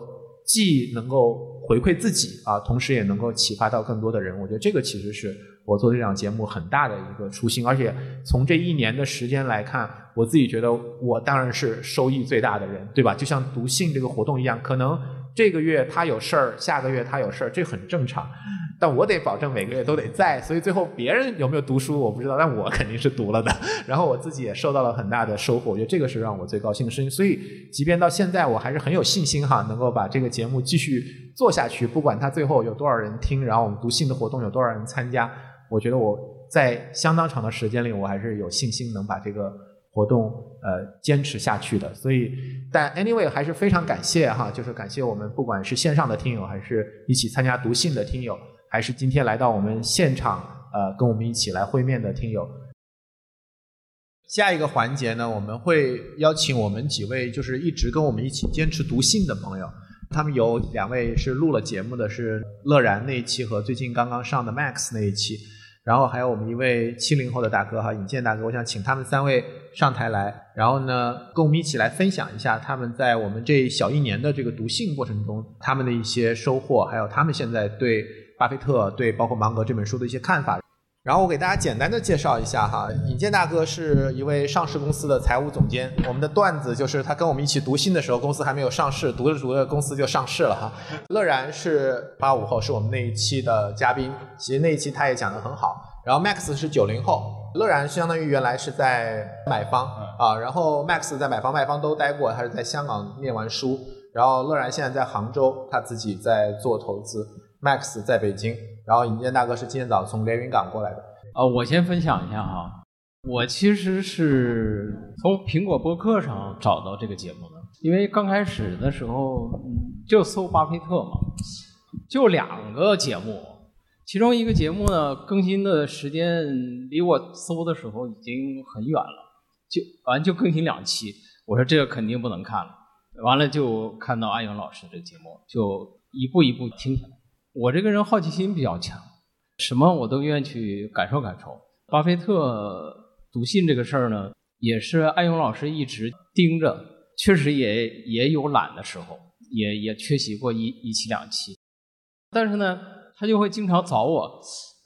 既能够回馈自己啊，同时也能够启发到更多的人。我觉得这个其实是我做这档节目很大的一个初心，而且从这一年的时间来看，我自己觉得我当然是收益最大的人，对吧？就像读信这个活动一样，可能这个月他有事儿，下个月他有事儿，这很正常。但我得保证每个月都得在，所以最后别人有没有读书我不知道，但我肯定是读了的。然后我自己也受到了很大的收获，我觉得这个是让我最高兴的事情。所以，即便到现在，我还是很有信心哈，能够把这个节目继续做下去。不管它最后有多少人听，然后我们读信的活动有多少人参加，我觉得我在相当长的时间里，我还是有信心能把这个。活动呃坚持下去的。所以，但 anyway 还是非常感谢哈，就是感谢我们不管是线上的听友，还是一起参加读信的听友，还是今天来到我们现场呃跟我们一起来会面的听友。下一个环节呢，我们会邀请我们几位就是一直跟我们一起坚持读信的朋友。他们有两位是录了节目的，是乐然那一期和最近刚刚上的 Max 那一期，然后还有我们一位七零后的大哥哈，尹健大哥，我想请他们三位上台来，然后呢，跟我们一起来分享一下他们在我们这小一年的这个读信过程中他们的一些收获，还有他们现在对巴菲特、对包括芒格这本书的一些看法。然后我给大家简单的介绍一下哈，尹健大哥是一位上市公司的财务总监。我们的段子就是他跟我们一起读信的时候，公司还没有上市，读着读着公司就上市了哈。乐然是八五后，是我们那一期的嘉宾，其实那一期他也讲得很好。然后 Max 是九零后，乐然相当于原来是在买方啊，然后 Max 在买方卖方都待过，他是在香港念完书，然后乐然现在在杭州，他自己在做投资，Max 在北京。然后尹健大哥是今天早上从连云港过来的。呃，我先分享一下哈，我其实是从苹果播客上找到这个节目的，因为刚开始的时候就搜巴菲特嘛，就两个节目，其中一个节目呢更新的时间离我搜的时候已经很远了，就完就更新两期，我说这个肯定不能看了，完了就看到阿勇老师这个节目，就一步一步听下来。我这个人好奇心比较强，什么我都愿意去感受感受。巴菲特读信这个事儿呢，也是艾勇老师一直盯着，确实也也有懒的时候，也也缺席过一一期两期。但是呢，他就会经常找我，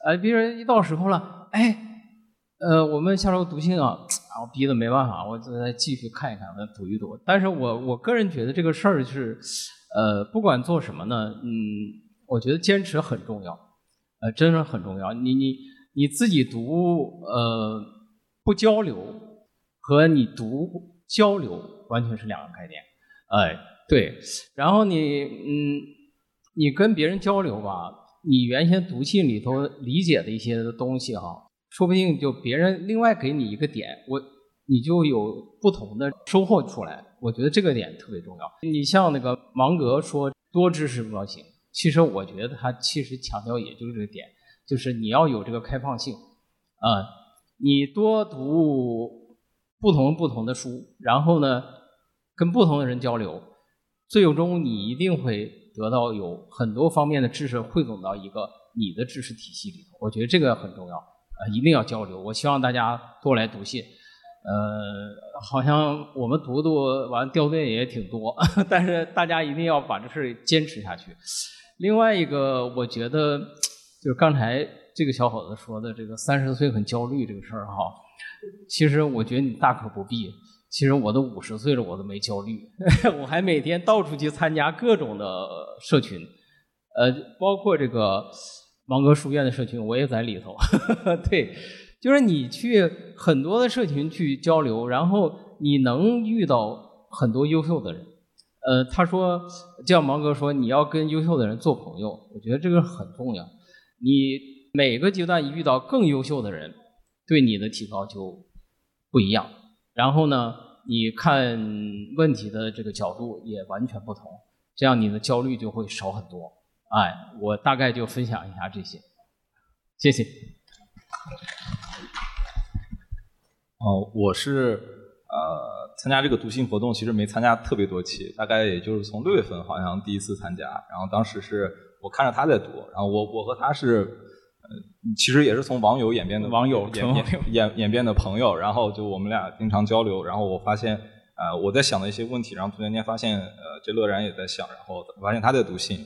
哎，别人一到时候了，哎，呃，我们下周读信啊，我逼得没办法，我再继续看一看，再读一读。但是我我个人觉得这个事儿是，呃，不管做什么呢，嗯。我觉得坚持很重要，呃，真的很重要。你你你自己读，呃，不交流和你读交流完全是两个概念。哎，对。然后你嗯，你跟别人交流吧，你原先读信里头理解的一些东西哈，说不定就别人另外给你一个点，我你就有不同的收获出来。我觉得这个点特别重要。你像那个芒格说，多知识不行。其实我觉得他其实强调也就是这个点，就是你要有这个开放性，啊，你多读不同不同的书，然后呢，跟不同的人交流，最终你一定会得到有很多方面的知识汇总到一个你的知识体系里头。我觉得这个很重要，呃，一定要交流。我希望大家多来读信，呃，好像我们读读完掉队也挺多，但是大家一定要把这事坚持下去。另外一个，我觉得就是刚才这个小伙子说的这个三十岁很焦虑这个事儿哈，其实我觉得你大可不必。其实我都五十岁了，我都没焦虑，我还每天到处去参加各种的社群，呃，包括这个芒格书院的社群，我也在里头。对，就是你去很多的社群去交流，然后你能遇到很多优秀的人。呃，他说，就像芒格说，你要跟优秀的人做朋友，我觉得这个很重要。你每个阶段一遇到更优秀的人，对你的提高就不一样。然后呢，你看问题的这个角度也完全不同，这样你的焦虑就会少很多。哎，我大概就分享一下这些，谢谢。哦，我是呃。参加这个读信活动其实没参加特别多期，大概也就是从六月份好像第一次参加，然后当时是我看着他在读，然后我我和他是呃其实也是从网友演变的网友演演演演变的朋友，然后就我们俩经常交流，然后我发现呃我在想的一些问题，然后突然间发现呃这乐然也在想，然后发现他在读信，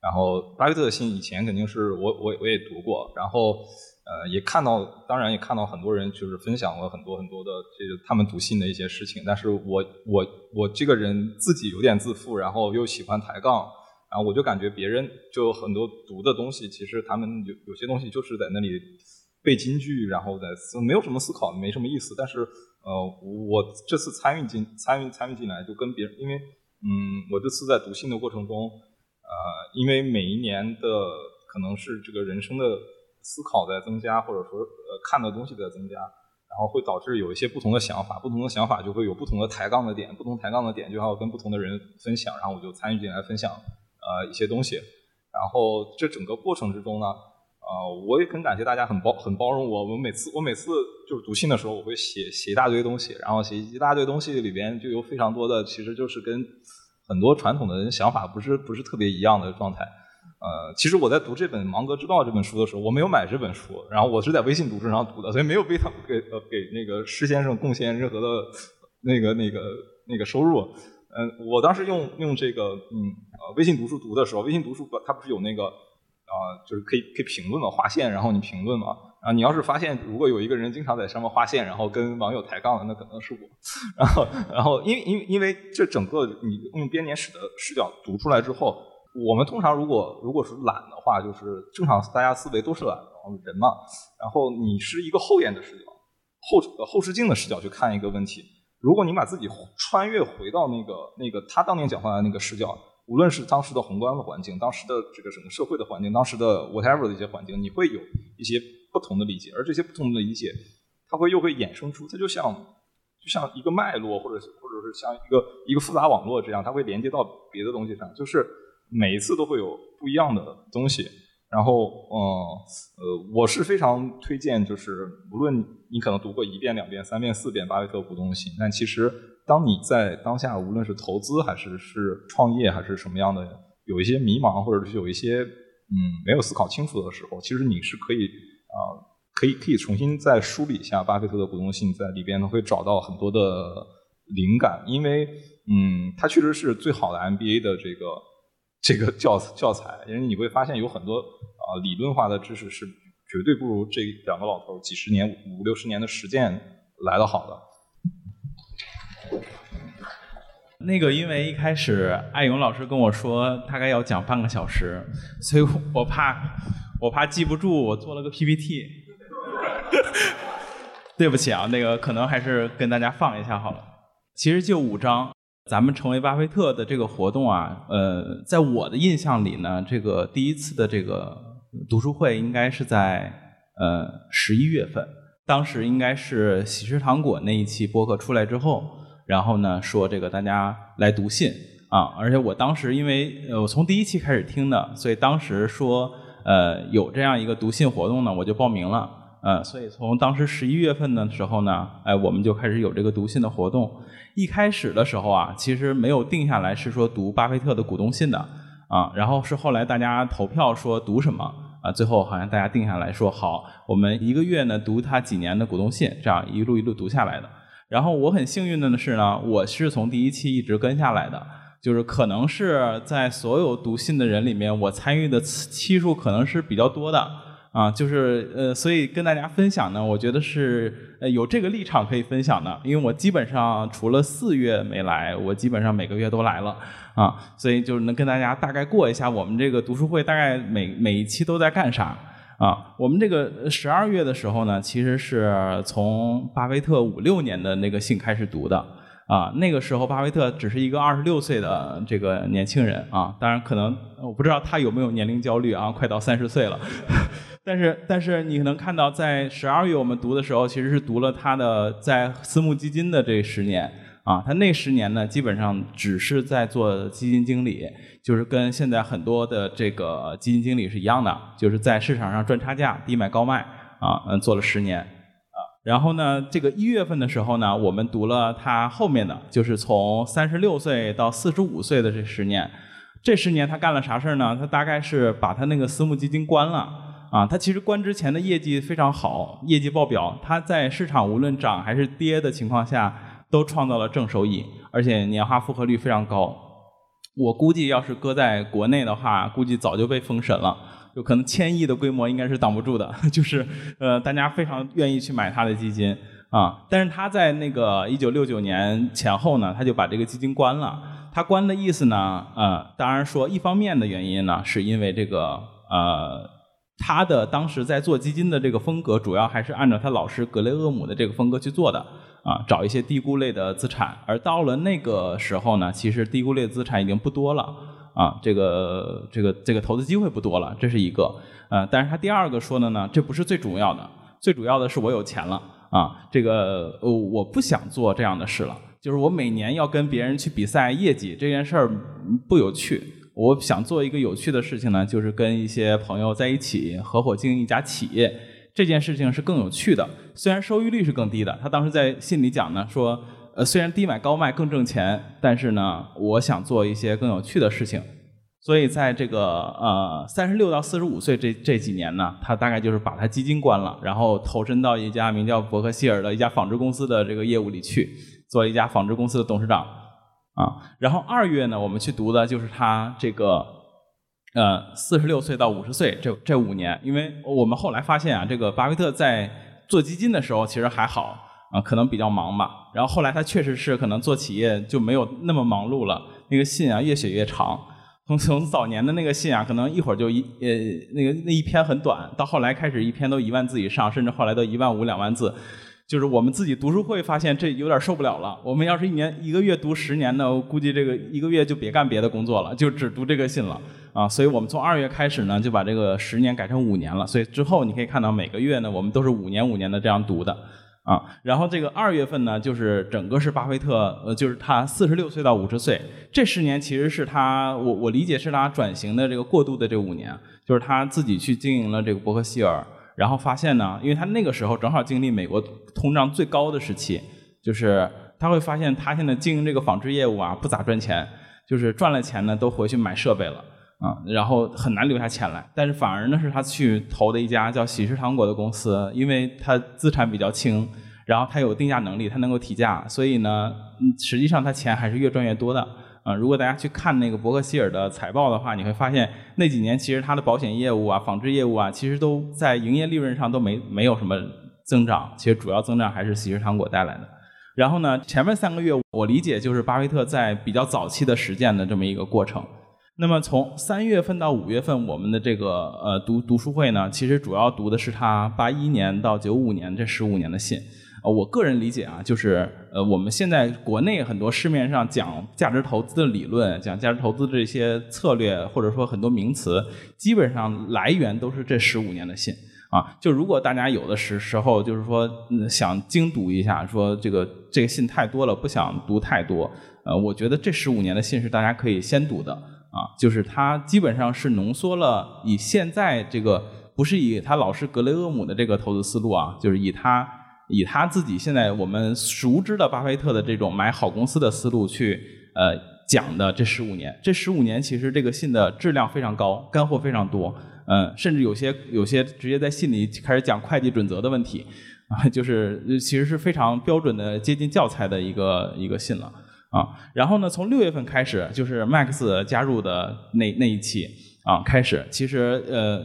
然后巴菲特的信以前肯定是我我我也读过，然后。呃，也看到，当然也看到很多人就是分享了很多很多的这个他们读信的一些事情。但是我我我这个人自己有点自负，然后又喜欢抬杠，然后我就感觉别人就很多读的东西，其实他们有有些东西就是在那里背金句，然后在没有什么思考，没什么意思。但是呃，我这次参与进参与参与进来，就跟别人，因为嗯，我这次在读信的过程中，呃，因为每一年的可能是这个人生的。思考在增加，或者说呃看的东西在增加，然后会导致有一些不同的想法，不同的想法就会有不同的抬杠的点，不同抬杠的点就要跟不同的人分享，然后我就参与进来分享呃一些东西，然后这整个过程之中呢，呃，我也很感谢大家很包很包容我，我每次我每次就是读信的时候，我会写写一大堆东西，然后写一大堆东西里边就有非常多的其实就是跟很多传统的人想法不是不是特别一样的状态。呃，其实我在读这本《芒格之道》这本书的时候，我没有买这本书，然后我是在微信读书上读的，所以没有为他给呃给那个施先生贡献任何的那个那个那个收入。嗯，我当时用用这个嗯呃微信读书读的时候，微信读书它不是有那个啊、就是可以可以评论嘛，划线，然后你评论嘛。啊，你要是发现如果有一个人经常在上面划线，然后跟网友抬杠的，那可能是我。然后然后因为因为因为这整个你用编年史的视角读出来之后。我们通常如果如果是懒的话，就是正常大家思维都是懒的人嘛。然后你是一个后验的视角，后呃后视镜的视角去看一个问题。如果你把自己穿越回到那个那个他当年讲话的那个视角，无论是当时的宏观的环境，当时的这个整个社会的环境，当时的 whatever 的一些环境，你会有一些不同的理解。而这些不同的理解，它会又会衍生出，它就像就像一个脉络，或者或者是像一个一个复杂网络这样，它会连接到别的东西上，就是。每一次都会有不一样的东西，然后，嗯，呃，我是非常推荐，就是无论你可能读过一遍、两遍、三遍、四遍巴菲特股东信，但其实当你在当下，无论是投资还是是创业还是什么样的，有一些迷茫或者是有一些嗯没有思考清楚的时候，其实你是可以啊、可以可以重新再梳理一下巴菲特的股东信，在里边呢会找到很多的灵感，因为嗯，它确实是最好的 MBA 的这个。这个教教材，因为你会发现有很多啊、理论化的知识是绝对不如这两个老头几十年、五六十年的实践来的好的。那个，因为一开始艾勇老师跟我说大概要讲半个小时，所以我怕我怕记不住，我做了个 PPT。对不起啊，那个可能还是跟大家放一下好了。其实就五章。咱们成为巴菲特的这个活动啊，呃，在我的印象里呢，这个第一次的这个读书会应该是在呃十一月份，当时应该是喜事糖果那一期播客出来之后，然后呢说这个大家来读信啊，而且我当时因为呃我从第一期开始听的，所以当时说呃有这样一个读信活动呢，我就报名了，呃，所以从当时十一月份的时候呢，哎，我们就开始有这个读信的活动。一开始的时候啊，其实没有定下来是说读巴菲特的股东信的啊，然后是后来大家投票说读什么啊，最后好像大家定下来说好，我们一个月呢读他几年的股东信，这样一路一路读下来的。然后我很幸运的是呢，我是从第一期一直跟下来的，就是可能是在所有读信的人里面，我参与的期数可能是比较多的。啊，就是呃，所以跟大家分享呢，我觉得是呃有这个立场可以分享的，因为我基本上除了四月没来，我基本上每个月都来了啊，所以就是能跟大家大概过一下我们这个读书会大概每每一期都在干啥啊。我们这个十二月的时候呢，其实是从巴菲特五六年的那个信开始读的。啊，那个时候巴菲特只是一个二十六岁的这个年轻人啊，当然可能我不知道他有没有年龄焦虑啊，快到三十岁了。但是，但是你能看到，在十二月我们读的时候，其实是读了他的在私募基金的这十年啊。他那十年呢，基本上只是在做基金经理，就是跟现在很多的这个基金经理是一样的，就是在市场上赚差价，低买高卖啊。嗯，做了十年啊。然后呢，这个一月份的时候呢，我们读了他后面的，就是从三十六岁到四十五岁的这十年。这十年他干了啥事儿呢？他大概是把他那个私募基金关了。啊，他其实关之前的业绩非常好，业绩报表，他在市场无论涨还是跌的情况下，都创造了正收益，而且年化复合率非常高。我估计要是搁在国内的话，估计早就被封神了，有可能千亿的规模应该是挡不住的，就是呃，大家非常愿意去买他的基金啊。但是他在那个一九六九年前后呢，他就把这个基金关了。他关的意思呢，呃，当然说一方面的原因呢，是因为这个呃。他的当时在做基金的这个风格，主要还是按照他老师格雷厄姆的这个风格去做的啊，找一些低估类的资产。而到了那个时候呢，其实低估类资产已经不多了啊，这个这个这个投资机会不多了，这是一个。呃，但是他第二个说的呢，这不是最主要的，最主要的是我有钱了啊，这个呃我不想做这样的事了，就是我每年要跟别人去比赛业绩这件事儿不有趣。我想做一个有趣的事情呢，就是跟一些朋友在一起合伙经营一家企业，这件事情是更有趣的。虽然收益率是更低的，他当时在信里讲呢，说呃虽然低买高卖更挣钱，但是呢，我想做一些更有趣的事情。所以在这个呃三十六到四十五岁这这几年呢，他大概就是把他基金关了，然后投身到一家名叫伯克希尔的一家纺织公司的这个业务里去，做一家纺织公司的董事长啊。然后二月呢，我们去读的就是他这个呃四十六岁到五十岁这这五年，因为我们后来发现啊，这个巴菲特在做基金的时候其实还好啊，可能比较忙吧。然后后来他确实是可能做企业就没有那么忙碌了，那个信啊越写越长。从从早年的那个信啊，可能一会儿就一呃那个那一篇很短，到后来开始一篇都一万字以上，甚至后来都一万五两万字。就是我们自己读书会发现这有点受不了了。我们要是一年一个月读十年呢，我估计这个一个月就别干别的工作了，就只读这个信了啊。所以我们从二月开始呢，就把这个十年改成五年了。所以之后你可以看到每个月呢，我们都是五年五年的这样读的啊。然后这个二月份呢，就是整个是巴菲特，呃，就是他四十六岁到五十岁这十年，其实是他我我理解是他转型的这个过渡的这五年，就是他自己去经营了这个伯克希尔。然后发现呢，因为他那个时候正好经历美国通胀最高的时期，就是他会发现他现在经营这个纺织业务啊不咋赚钱，就是赚了钱呢都回去买设备了啊，然后很难留下钱来。但是反而呢是他去投的一家叫喜事糖果的公司，因为他资产比较轻，然后他有定价能力，他能够提价，所以呢，实际上他钱还是越赚越多的。啊，如果大家去看那个伯克希尔的财报的话，你会发现那几年其实它的保险业务啊、纺织业务啊，其实都在营业利润上都没没有什么增长，其实主要增长还是喜事糖果带来的。然后呢，前面三个月我理解就是巴菲特在比较早期的实践的这么一个过程。那么从三月份到五月份，我们的这个呃读读书会呢，其实主要读的是他八一年到九五年这十五年的信。呃，我个人理解啊，就是呃，我们现在国内很多市面上讲价值投资的理论，讲价值投资这些策略，或者说很多名词，基本上来源都是这十五年的信啊。就如果大家有的时时候就是说想精读一下，说这个这个信太多了，不想读太多，呃，我觉得这十五年的信是大家可以先读的啊，就是它基本上是浓缩了以现在这个不是以他老师格雷厄姆的这个投资思路啊，就是以他。以他自己现在我们熟知的巴菲特的这种买好公司的思路去呃讲的这十五年，这十五年其实这个信的质量非常高，干货非常多，嗯，甚至有些有些直接在信里开始讲会计准则的问题，啊，就是其实是非常标准的接近教材的一个一个信了啊。然后呢，从六月份开始就是 Max 加入的那那一期。啊，开始其实呃，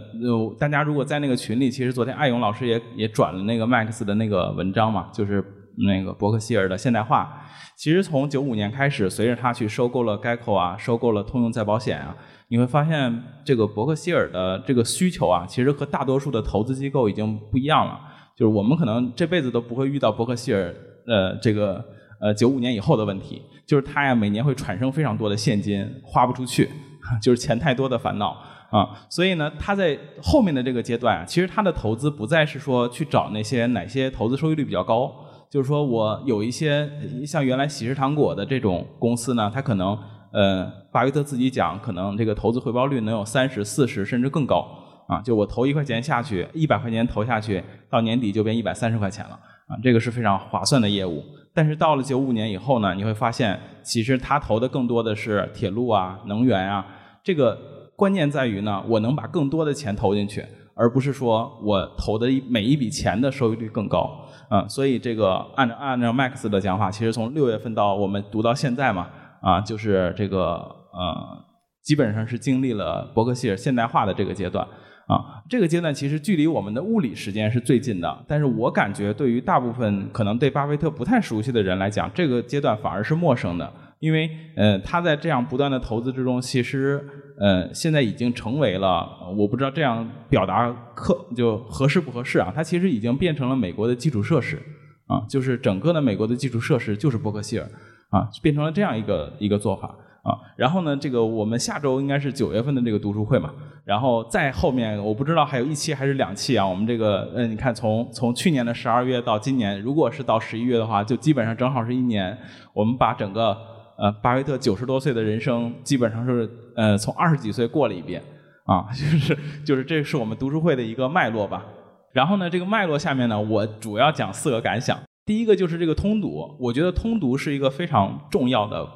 大家如果在那个群里，其实昨天艾勇老师也也转了那个 Max 的那个文章嘛，就是那个伯克希尔的现代化。其实从九五年开始，随着他去收购了 Geico 啊，收购了通用再保险啊，你会发现这个伯克希尔的这个需求啊，其实和大多数的投资机构已经不一样了。就是我们可能这辈子都不会遇到伯克希尔呃这个呃九五年以后的问题，就是他呀每年会产生非常多的现金，花不出去。就是钱太多的烦恼啊，所以呢，他在后面的这个阶段，其实他的投资不再是说去找那些哪些投资收益率比较高，就是说我有一些像原来喜事糖果的这种公司呢，他可能呃，巴菲特自己讲，可能这个投资回报率能有三十四十甚至更高啊，就我投一块钱下去，一百块钱投下去，到年底就变一百三十块钱了啊，这个是非常划算的业务。但是到了九五年以后呢，你会发现，其实他投的更多的是铁路啊、能源啊。这个关键在于呢，我能把更多的钱投进去，而不是说我投的每一笔钱的收益率更高。啊，所以这个按照按照 Max 的讲法，其实从六月份到我们读到现在嘛，啊，就是这个呃，基本上是经历了伯克希尔现代化的这个阶段。啊，这个阶段其实距离我们的物理时间是最近的，但是我感觉对于大部分可能对巴菲特不太熟悉的人来讲，这个阶段反而是陌生的。因为，呃，他在这样不断的投资之中，其实，呃，现在已经成为了，我不知道这样表达可就合适不合适啊？他其实已经变成了美国的基础设施，啊，就是整个的美国的基础设施就是伯克希尔，啊，变成了这样一个一个做法。啊。然后呢，这个我们下周应该是九月份的这个读书会嘛，然后再后面我不知道还有一期还是两期啊。我们这个嗯，你看从从去年的十二月到今年，如果是到十一月的话，就基本上正好是一年。我们把整个呃巴菲特九十多岁的人生，基本上是呃从二十几岁过了一遍啊，就是就是这是我们读书会的一个脉络吧。然后呢，这个脉络下面呢，我主要讲四个感想。第一个就是这个通读，我觉得通读是一个非常重要的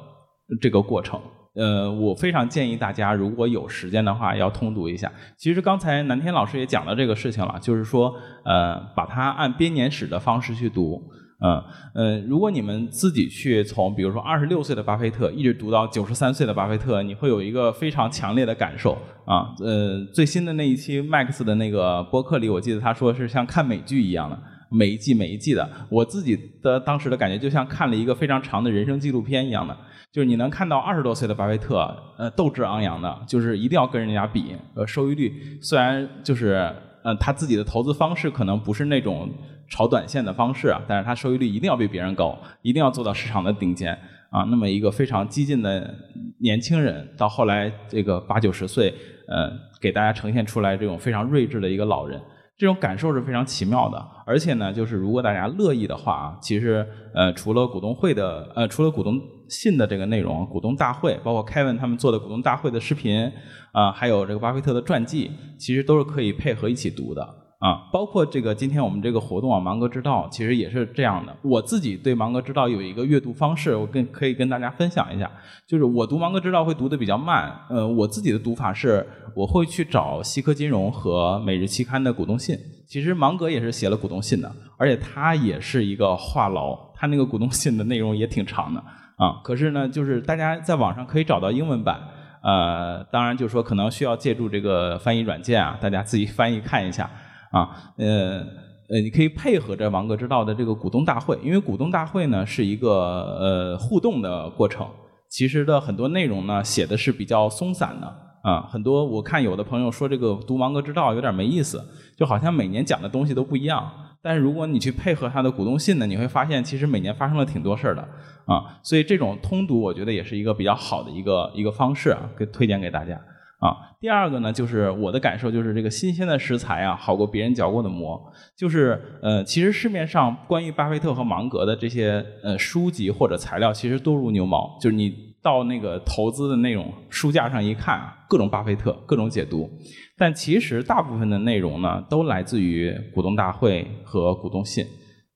这个过程。呃，我非常建议大家，如果有时间的话，要通读一下。其实刚才南天老师也讲了这个事情了，就是说，呃，把它按编年史的方式去读。嗯呃，如果你们自己去从，比如说二十六岁的巴菲特一直读到九十三岁的巴菲特，你会有一个非常强烈的感受啊。呃，最新的那一期 Max 的那个播客里，我记得他说是像看美剧一样的。每一季每一季的，我自己的当时的感觉就像看了一个非常长的人生纪录片一样的，就是你能看到二十多岁的巴菲特，呃，斗志昂扬的，就是一定要跟人家比，呃，收益率虽然就是呃他自己的投资方式可能不是那种炒短线的方式啊，但是他收益率一定要比别人高，一定要做到市场的顶尖啊。那么一个非常激进的年轻人，到后来这个八九十岁，呃，给大家呈现出来这种非常睿智的一个老人。这种感受是非常奇妙的，而且呢，就是如果大家乐意的话啊，其实呃，除了股东会的呃，除了股东信的这个内容，股东大会，包括 Kevin 他们做的股东大会的视频啊，还有这个巴菲特的传记，其实都是可以配合一起读的。啊，包括这个今天我们这个活动啊，芒格之道其实也是这样的。我自己对芒格之道有一个阅读方式，我跟可以跟大家分享一下。就是我读芒格之道会读的比较慢，呃，我自己的读法是，我会去找西科金融和每日期刊的股东信。其实芒格也是写了股东信的，而且他也是一个话痨，他那个股东信的内容也挺长的啊。可是呢，就是大家在网上可以找到英文版，呃，当然就是说可能需要借助这个翻译软件啊，大家自己翻译看一下。啊，呃，呃，你可以配合着王格之道的这个股东大会，因为股东大会呢是一个呃互动的过程，其实的很多内容呢写的是比较松散的啊，很多我看有的朋友说这个读王格之道有点没意思，就好像每年讲的东西都不一样，但是如果你去配合他的股东信呢，你会发现其实每年发生了挺多事儿的啊，所以这种通读我觉得也是一个比较好的一个一个方式啊，给推荐给大家。啊，第二个呢，就是我的感受就是这个新鲜的食材啊，好过别人嚼过的馍。就是呃，其实市面上关于巴菲特和芒格的这些呃书籍或者材料，其实多如牛毛。就是你到那个投资的那种书架上一看啊，各种巴菲特，各种解读。但其实大部分的内容呢，都来自于股东大会和股东信。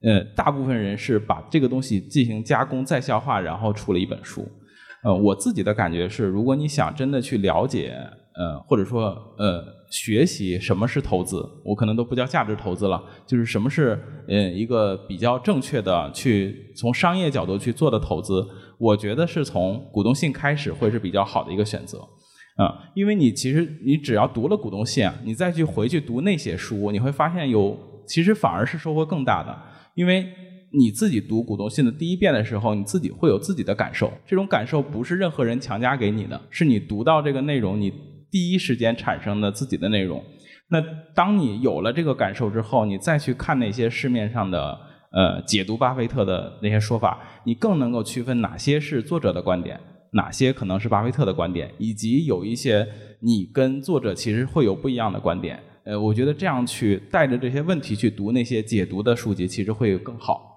呃，大部分人是把这个东西进行加工再消化，然后出了一本书。呃，我自己的感觉是，如果你想真的去了解，呃，或者说呃，学习什么是投资，我可能都不叫价值投资了，就是什么是呃一个比较正确的去从商业角度去做的投资，我觉得是从股东信开始会是比较好的一个选择，啊，因为你其实你只要读了股东信，你再去回去读那些书，你会发现有其实反而是收获更大的，因为。你自己读股东信的第一遍的时候，你自己会有自己的感受。这种感受不是任何人强加给你的，是你读到这个内容，你第一时间产生的自己的内容。那当你有了这个感受之后，你再去看那些市面上的呃解读巴菲特的那些说法，你更能够区分哪些是作者的观点，哪些可能是巴菲特的观点，以及有一些你跟作者其实会有不一样的观点。呃，我觉得这样去带着这些问题去读那些解读的书籍，其实会更好。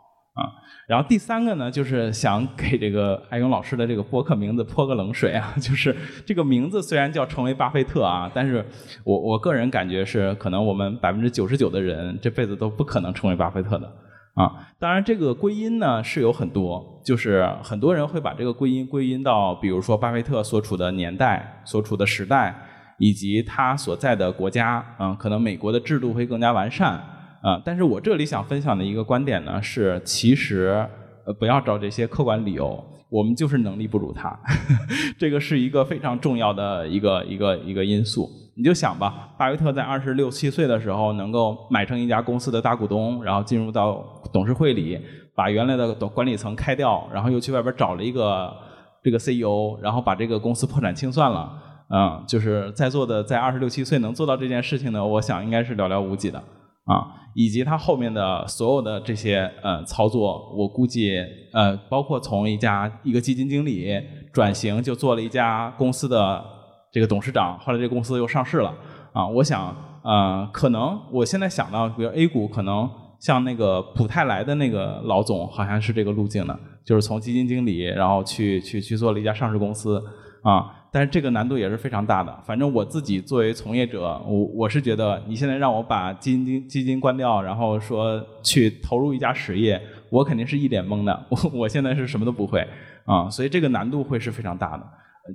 然后第三个呢，就是想给这个艾勇老师的这个播客名字泼个冷水啊，就是这个名字虽然叫成为巴菲特啊，但是我我个人感觉是，可能我们百分之九十九的人这辈子都不可能成为巴菲特的啊。当然，这个归因呢是有很多，就是很多人会把这个归因归因到，比如说巴菲特所处的年代、所处的时代，以及他所在的国家，嗯，可能美国的制度会更加完善。啊，但是我这里想分享的一个观点呢，是其实呃不要找这些客观理由，我们就是能力不如他，这个是一个非常重要的一个一个一个因素。你就想吧，巴菲特在二十六七岁的时候能够买成一家公司的大股东，然后进入到董事会里，把原来的管理层开掉，然后又去外边找了一个这个 CEO，然后把这个公司破产清算了，嗯，就是在座的在二十六七岁能做到这件事情呢，我想应该是寥寥无几的。啊，以及它后面的所有的这些呃操作，我估计呃，包括从一家一个基金经理转型就做了一家公司的这个董事长，后来这个公司又上市了啊，我想呃，可能我现在想到，比如 A 股可能像那个普泰来的那个老总，好像是这个路径的，就是从基金经理，然后去去去做了一家上市公司啊。但是这个难度也是非常大的。反正我自己作为从业者，我我是觉得你现在让我把基金基金关掉，然后说去投入一家实业，我肯定是一脸懵的。我我现在是什么都不会啊，所以这个难度会是非常大的。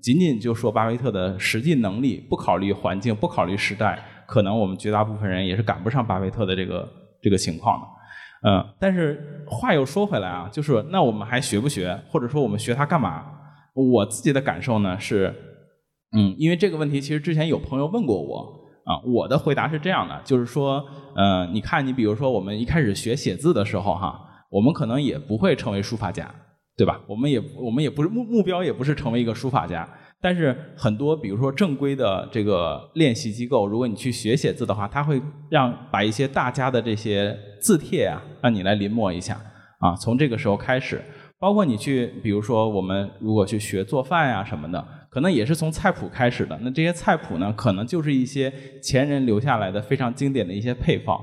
仅仅就说巴菲特的实际能力，不考虑环境，不考虑时代，可能我们绝大部分人也是赶不上巴菲特的这个这个情况的。嗯，但是话又说回来啊，就是那我们还学不学，或者说我们学它干嘛？我自己的感受呢是，嗯，因为这个问题其实之前有朋友问过我啊，我的回答是这样的，就是说，呃，你看你比如说我们一开始学写字的时候哈，我们可能也不会成为书法家，对吧？我们也我们也不是目目标也不是成为一个书法家，但是很多比如说正规的这个练习机构，如果你去学写字的话，他会让把一些大家的这些字帖啊，让你来临摹一下啊，从这个时候开始。包括你去，比如说我们如果去学做饭呀什么的，可能也是从菜谱开始的。那这些菜谱呢，可能就是一些前人留下来的非常经典的一些配方。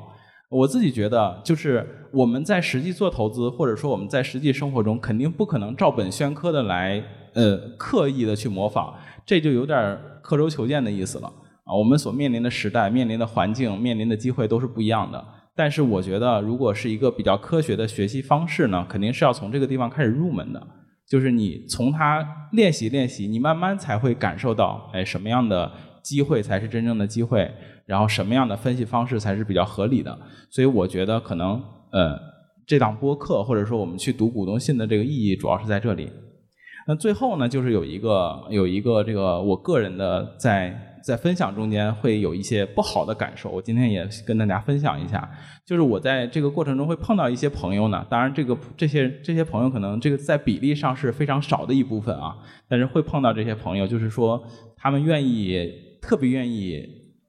我自己觉得，就是我们在实际做投资，或者说我们在实际生活中，肯定不可能照本宣科的来，呃，刻意的去模仿，这就有点刻舟求剑的意思了啊。我们所面临的时代、面临的环境、面临的机会都是不一样的。但是我觉得，如果是一个比较科学的学习方式呢，肯定是要从这个地方开始入门的。就是你从他练习练习，你慢慢才会感受到，哎，什么样的机会才是真正的机会，然后什么样的分析方式才是比较合理的。所以我觉得，可能呃，这档播客或者说我们去读股东信的这个意义，主要是在这里。那最后呢，就是有一个有一个这个我个人的在。在分享中间会有一些不好的感受，我今天也跟大家分享一下。就是我在这个过程中会碰到一些朋友呢，当然这个这些这些朋友可能这个在比例上是非常少的一部分啊，但是会碰到这些朋友，就是说他们愿意特别愿意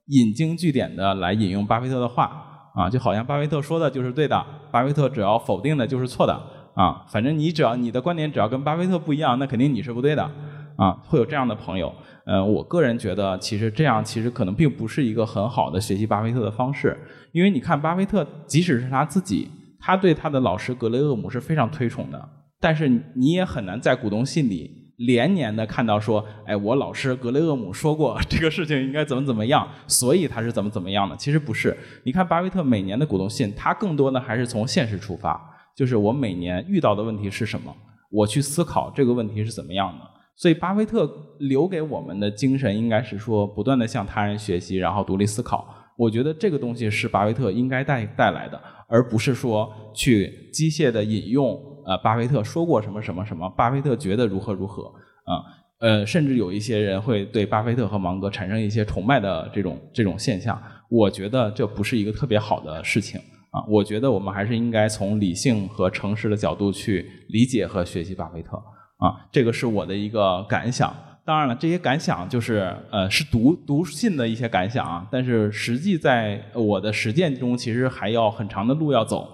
引经据典的来引用巴菲特的话啊，就好像巴菲特说的就是对的，巴菲特只要否定的就是错的啊，反正你只要你的观点只要跟巴菲特不一样，那肯定你是不对的啊，会有这样的朋友。嗯，我个人觉得，其实这样其实可能并不是一个很好的学习巴菲特的方式，因为你看，巴菲特即使是他自己，他对他的老师格雷厄姆是非常推崇的，但是你也很难在股东信里连年的看到说，哎，我老师格雷厄姆说过这个事情应该怎么怎么样，所以他是怎么怎么样的。其实不是，你看巴菲特每年的股东信，他更多的还是从现实出发，就是我每年遇到的问题是什么，我去思考这个问题是怎么样的。所以，巴菲特留给我们的精神应该是说，不断的向他人学习，然后独立思考。我觉得这个东西是巴菲特应该带带来的，而不是说去机械的引用呃巴菲特说过什么什么什么，巴菲特觉得如何如何啊呃，甚至有一些人会对巴菲特和芒格产生一些崇拜的这种这种现象。我觉得这不是一个特别好的事情啊。我觉得我们还是应该从理性和诚实的角度去理解和学习巴菲特。啊，这个是我的一个感想。当然了，这些感想就是呃，是读读信的一些感想啊。但是实际在我的实践中，其实还要很长的路要走。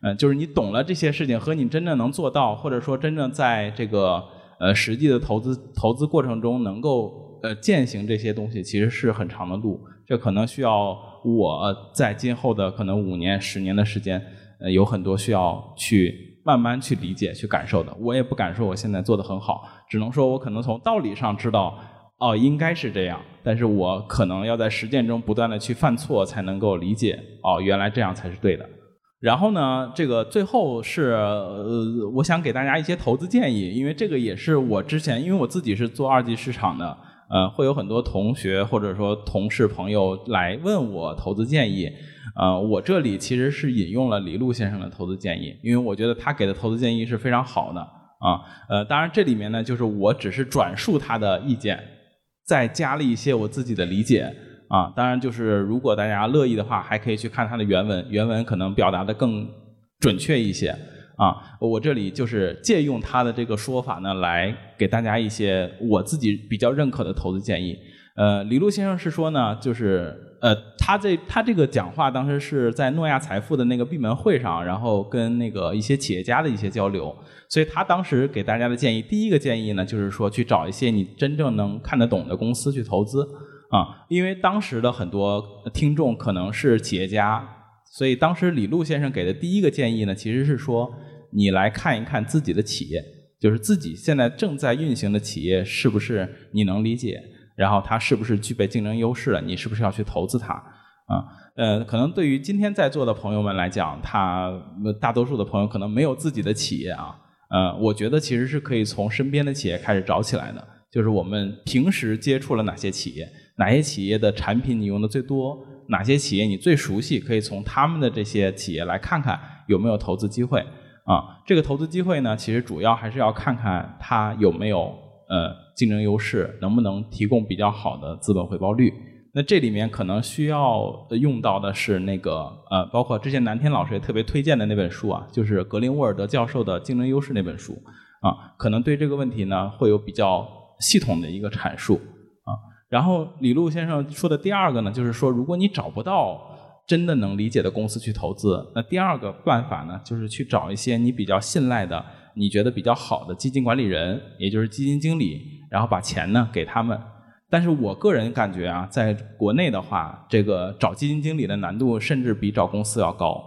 嗯，就是你懂了这些事情，和你真正能做到，或者说真正在这个呃实际的投资投资过程中能够呃践行这些东西，其实是很长的路。这可能需要我在今后的可能五年、十年的时间，呃，有很多需要去。慢慢去理解、去感受的，我也不敢说我现在做的很好，只能说我可能从道理上知道，哦，应该是这样，但是我可能要在实践中不断的去犯错，才能够理解，哦，原来这样才是对的。然后呢，这个最后是，呃，我想给大家一些投资建议，因为这个也是我之前，因为我自己是做二级市场的，呃，会有很多同学或者说同事朋友来问我投资建议。呃，我这里其实是引用了李路先生的投资建议，因为我觉得他给的投资建议是非常好的啊。呃，当然这里面呢，就是我只是转述他的意见，再加了一些我自己的理解啊。当然，就是如果大家乐意的话，还可以去看他的原文，原文可能表达的更准确一些啊，我这里就是借用他的这个说法呢，来给大家一些我自己比较认可的投资建议。呃，李路先生是说呢，就是呃，他这他这个讲话当时是在诺亚财富的那个闭门会上，然后跟那个一些企业家的一些交流，所以他当时给大家的建议，第一个建议呢，就是说去找一些你真正能看得懂的公司去投资啊，因为当时的很多听众可能是企业家。所以当时李路先生给的第一个建议呢，其实是说你来看一看自己的企业，就是自己现在正在运行的企业是不是你能理解，然后它是不是具备竞争优势了，你是不是要去投资它啊？呃，可能对于今天在座的朋友们来讲，他大多数的朋友可能没有自己的企业啊，呃，我觉得其实是可以从身边的企业开始找起来的，就是我们平时接触了哪些企业，哪些企业的产品你用的最多。哪些企业你最熟悉？可以从他们的这些企业来看看有没有投资机会啊。这个投资机会呢，其实主要还是要看看它有没有呃竞争优势，能不能提供比较好的资本回报率。那这里面可能需要用到的是那个呃，包括之前南天老师也特别推荐的那本书啊，就是格林沃尔德教授的《竞争优势》那本书啊，可能对这个问题呢会有比较系统的一个阐述啊。然后李路先生说的第二个呢，就是说，如果你找不到真的能理解的公司去投资，那第二个办法呢，就是去找一些你比较信赖的、你觉得比较好的基金管理人，也就是基金经理，然后把钱呢给他们。但是我个人感觉啊，在国内的话，这个找基金经理的难度甚至比找公司要高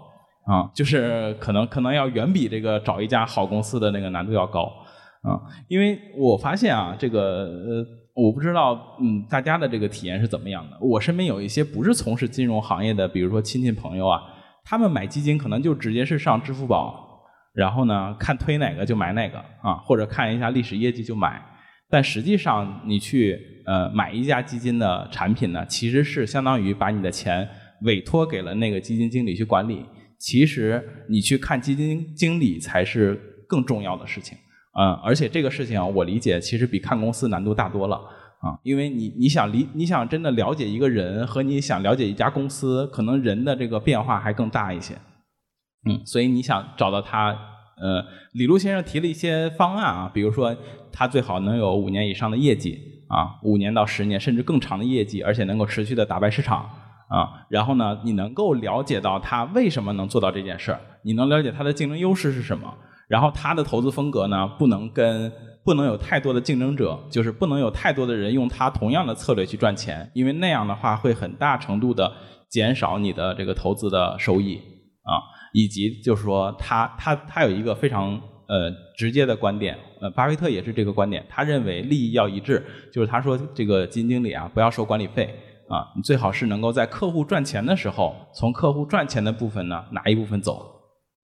啊，就是可能可能要远比这个找一家好公司的那个难度要高啊，因为我发现啊，这个呃。我不知道，嗯，大家的这个体验是怎么样的？我身边有一些不是从事金融行业的，比如说亲戚朋友啊，他们买基金可能就直接是上支付宝，然后呢看推哪个就买哪个啊，或者看一下历史业绩就买。但实际上，你去呃买一家基金的产品呢，其实是相当于把你的钱委托给了那个基金经理去管理。其实你去看基金经理才是更重要的事情。嗯，而且这个事情，我理解其实比看公司难度大多了啊，因为你你想理你想真的了解一个人和你想了解一家公司，可能人的这个变化还更大一些。嗯，所以你想找到他，呃，李路先生提了一些方案啊，比如说他最好能有五年以上的业绩啊，五年到十年甚至更长的业绩，而且能够持续的打败市场啊，然后呢，你能够了解到他为什么能做到这件事儿，你能了解他的竞争优势是什么。然后他的投资风格呢，不能跟不能有太多的竞争者，就是不能有太多的人用他同样的策略去赚钱，因为那样的话会很大程度的减少你的这个投资的收益啊，以及就是说他他他有一个非常呃直接的观点，呃，巴菲特也是这个观点，他认为利益要一致，就是他说这个基金经理啊不要收管理费啊，你最好是能够在客户赚钱的时候，从客户赚钱的部分呢拿一部分走，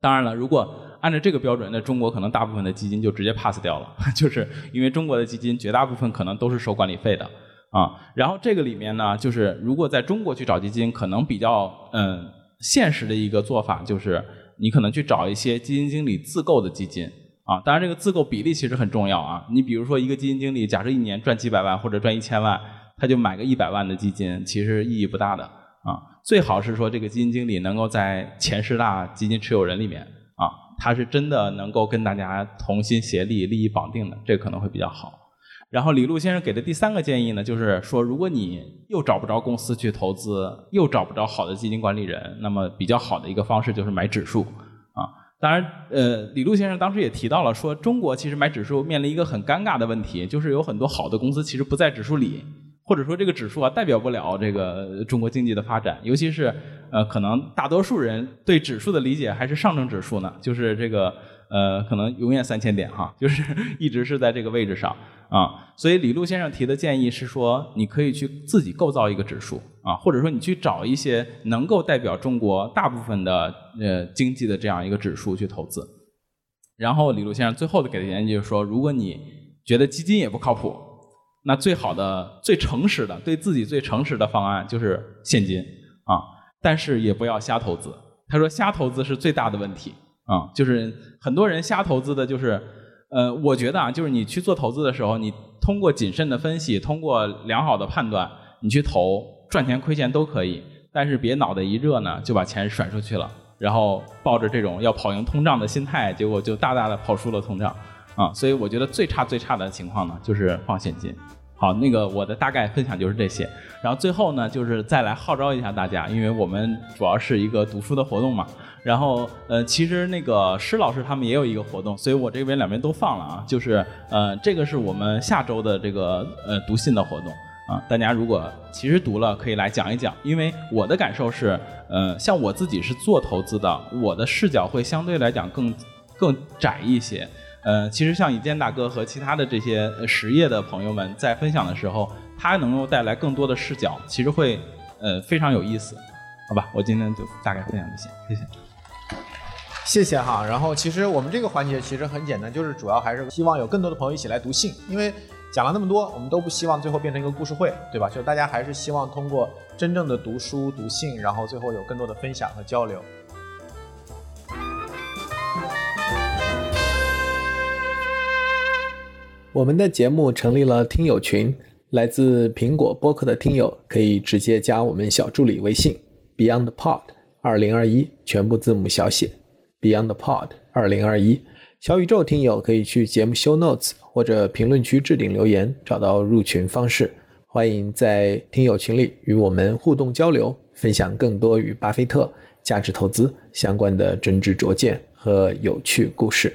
当然了，如果按照这个标准，那中国可能大部分的基金就直接 pass 掉了，就是因为中国的基金绝大部分可能都是收管理费的啊。然后这个里面呢，就是如果在中国去找基金，可能比较嗯现实的一个做法就是，你可能去找一些基金经理自购的基金啊。当然，这个自购比例其实很重要啊。你比如说一个基金经理，假设一年赚几百万或者赚一千万，他就买个一百万的基金，其实意义不大的啊。最好是说这个基金经理能够在前十大基金持有人里面啊。他是真的能够跟大家同心协力、利益绑定的，这可能会比较好。然后李路先生给的第三个建议呢，就是说，如果你又找不着公司去投资，又找不着好的基金管理人，那么比较好的一个方式就是买指数啊。当然，呃，李路先生当时也提到了，说中国其实买指数面临一个很尴尬的问题，就是有很多好的公司其实不在指数里。或者说这个指数啊代表不了这个中国经济的发展，尤其是呃可能大多数人对指数的理解还是上证指数呢，就是这个呃可能永远三千点哈，就是一直是在这个位置上啊。所以李路先生提的建议是说，你可以去自己构造一个指数啊，或者说你去找一些能够代表中国大部分的呃经济的这样一个指数去投资。然后李路先生最后的给的建议就是说，如果你觉得基金也不靠谱。那最好的、最诚实的、对自己最诚实的方案就是现金啊，但是也不要瞎投资。他说瞎投资是最大的问题啊，就是很多人瞎投资的，就是呃，我觉得啊，就是你去做投资的时候，你通过谨慎的分析，通过良好的判断，你去投，赚钱亏钱都可以，但是别脑袋一热呢就把钱甩出去了。然后抱着这种要跑赢通胀的心态，结果就大大的跑输了通胀啊。所以我觉得最差最差的情况呢，就是放现金。好，那个我的大概分享就是这些。然后最后呢，就是再来号召一下大家，因为我们主要是一个读书的活动嘛。然后呃，其实那个施老师他们也有一个活动，所以我这边两边都放了啊。就是呃，这个是我们下周的这个呃读信的活动啊。大家如果其实读了，可以来讲一讲。因为我的感受是，呃，像我自己是做投资的，我的视角会相对来讲更更窄一些。呃，其实像以健大哥和其他的这些实业的朋友们在分享的时候，他能够带来更多的视角，其实会呃非常有意思，好吧？我今天就大概分享这些，谢谢。谢谢哈。然后其实我们这个环节其实很简单，就是主要还是希望有更多的朋友一起来读信，因为讲了那么多，我们都不希望最后变成一个故事会，对吧？就大家还是希望通过真正的读书读信，然后最后有更多的分享和交流。我们的节目成立了听友群，来自苹果播客的听友可以直接加我们小助理微信 BeyondPod 二零二一，全部字母小写 BeyondPod 二零二一。小宇宙听友可以去节目 Show Notes 或者评论区置顶留言，找到入群方式。欢迎在听友群里与我们互动交流，分享更多与巴菲特价值投资相关的真知灼见和有趣故事。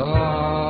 saw.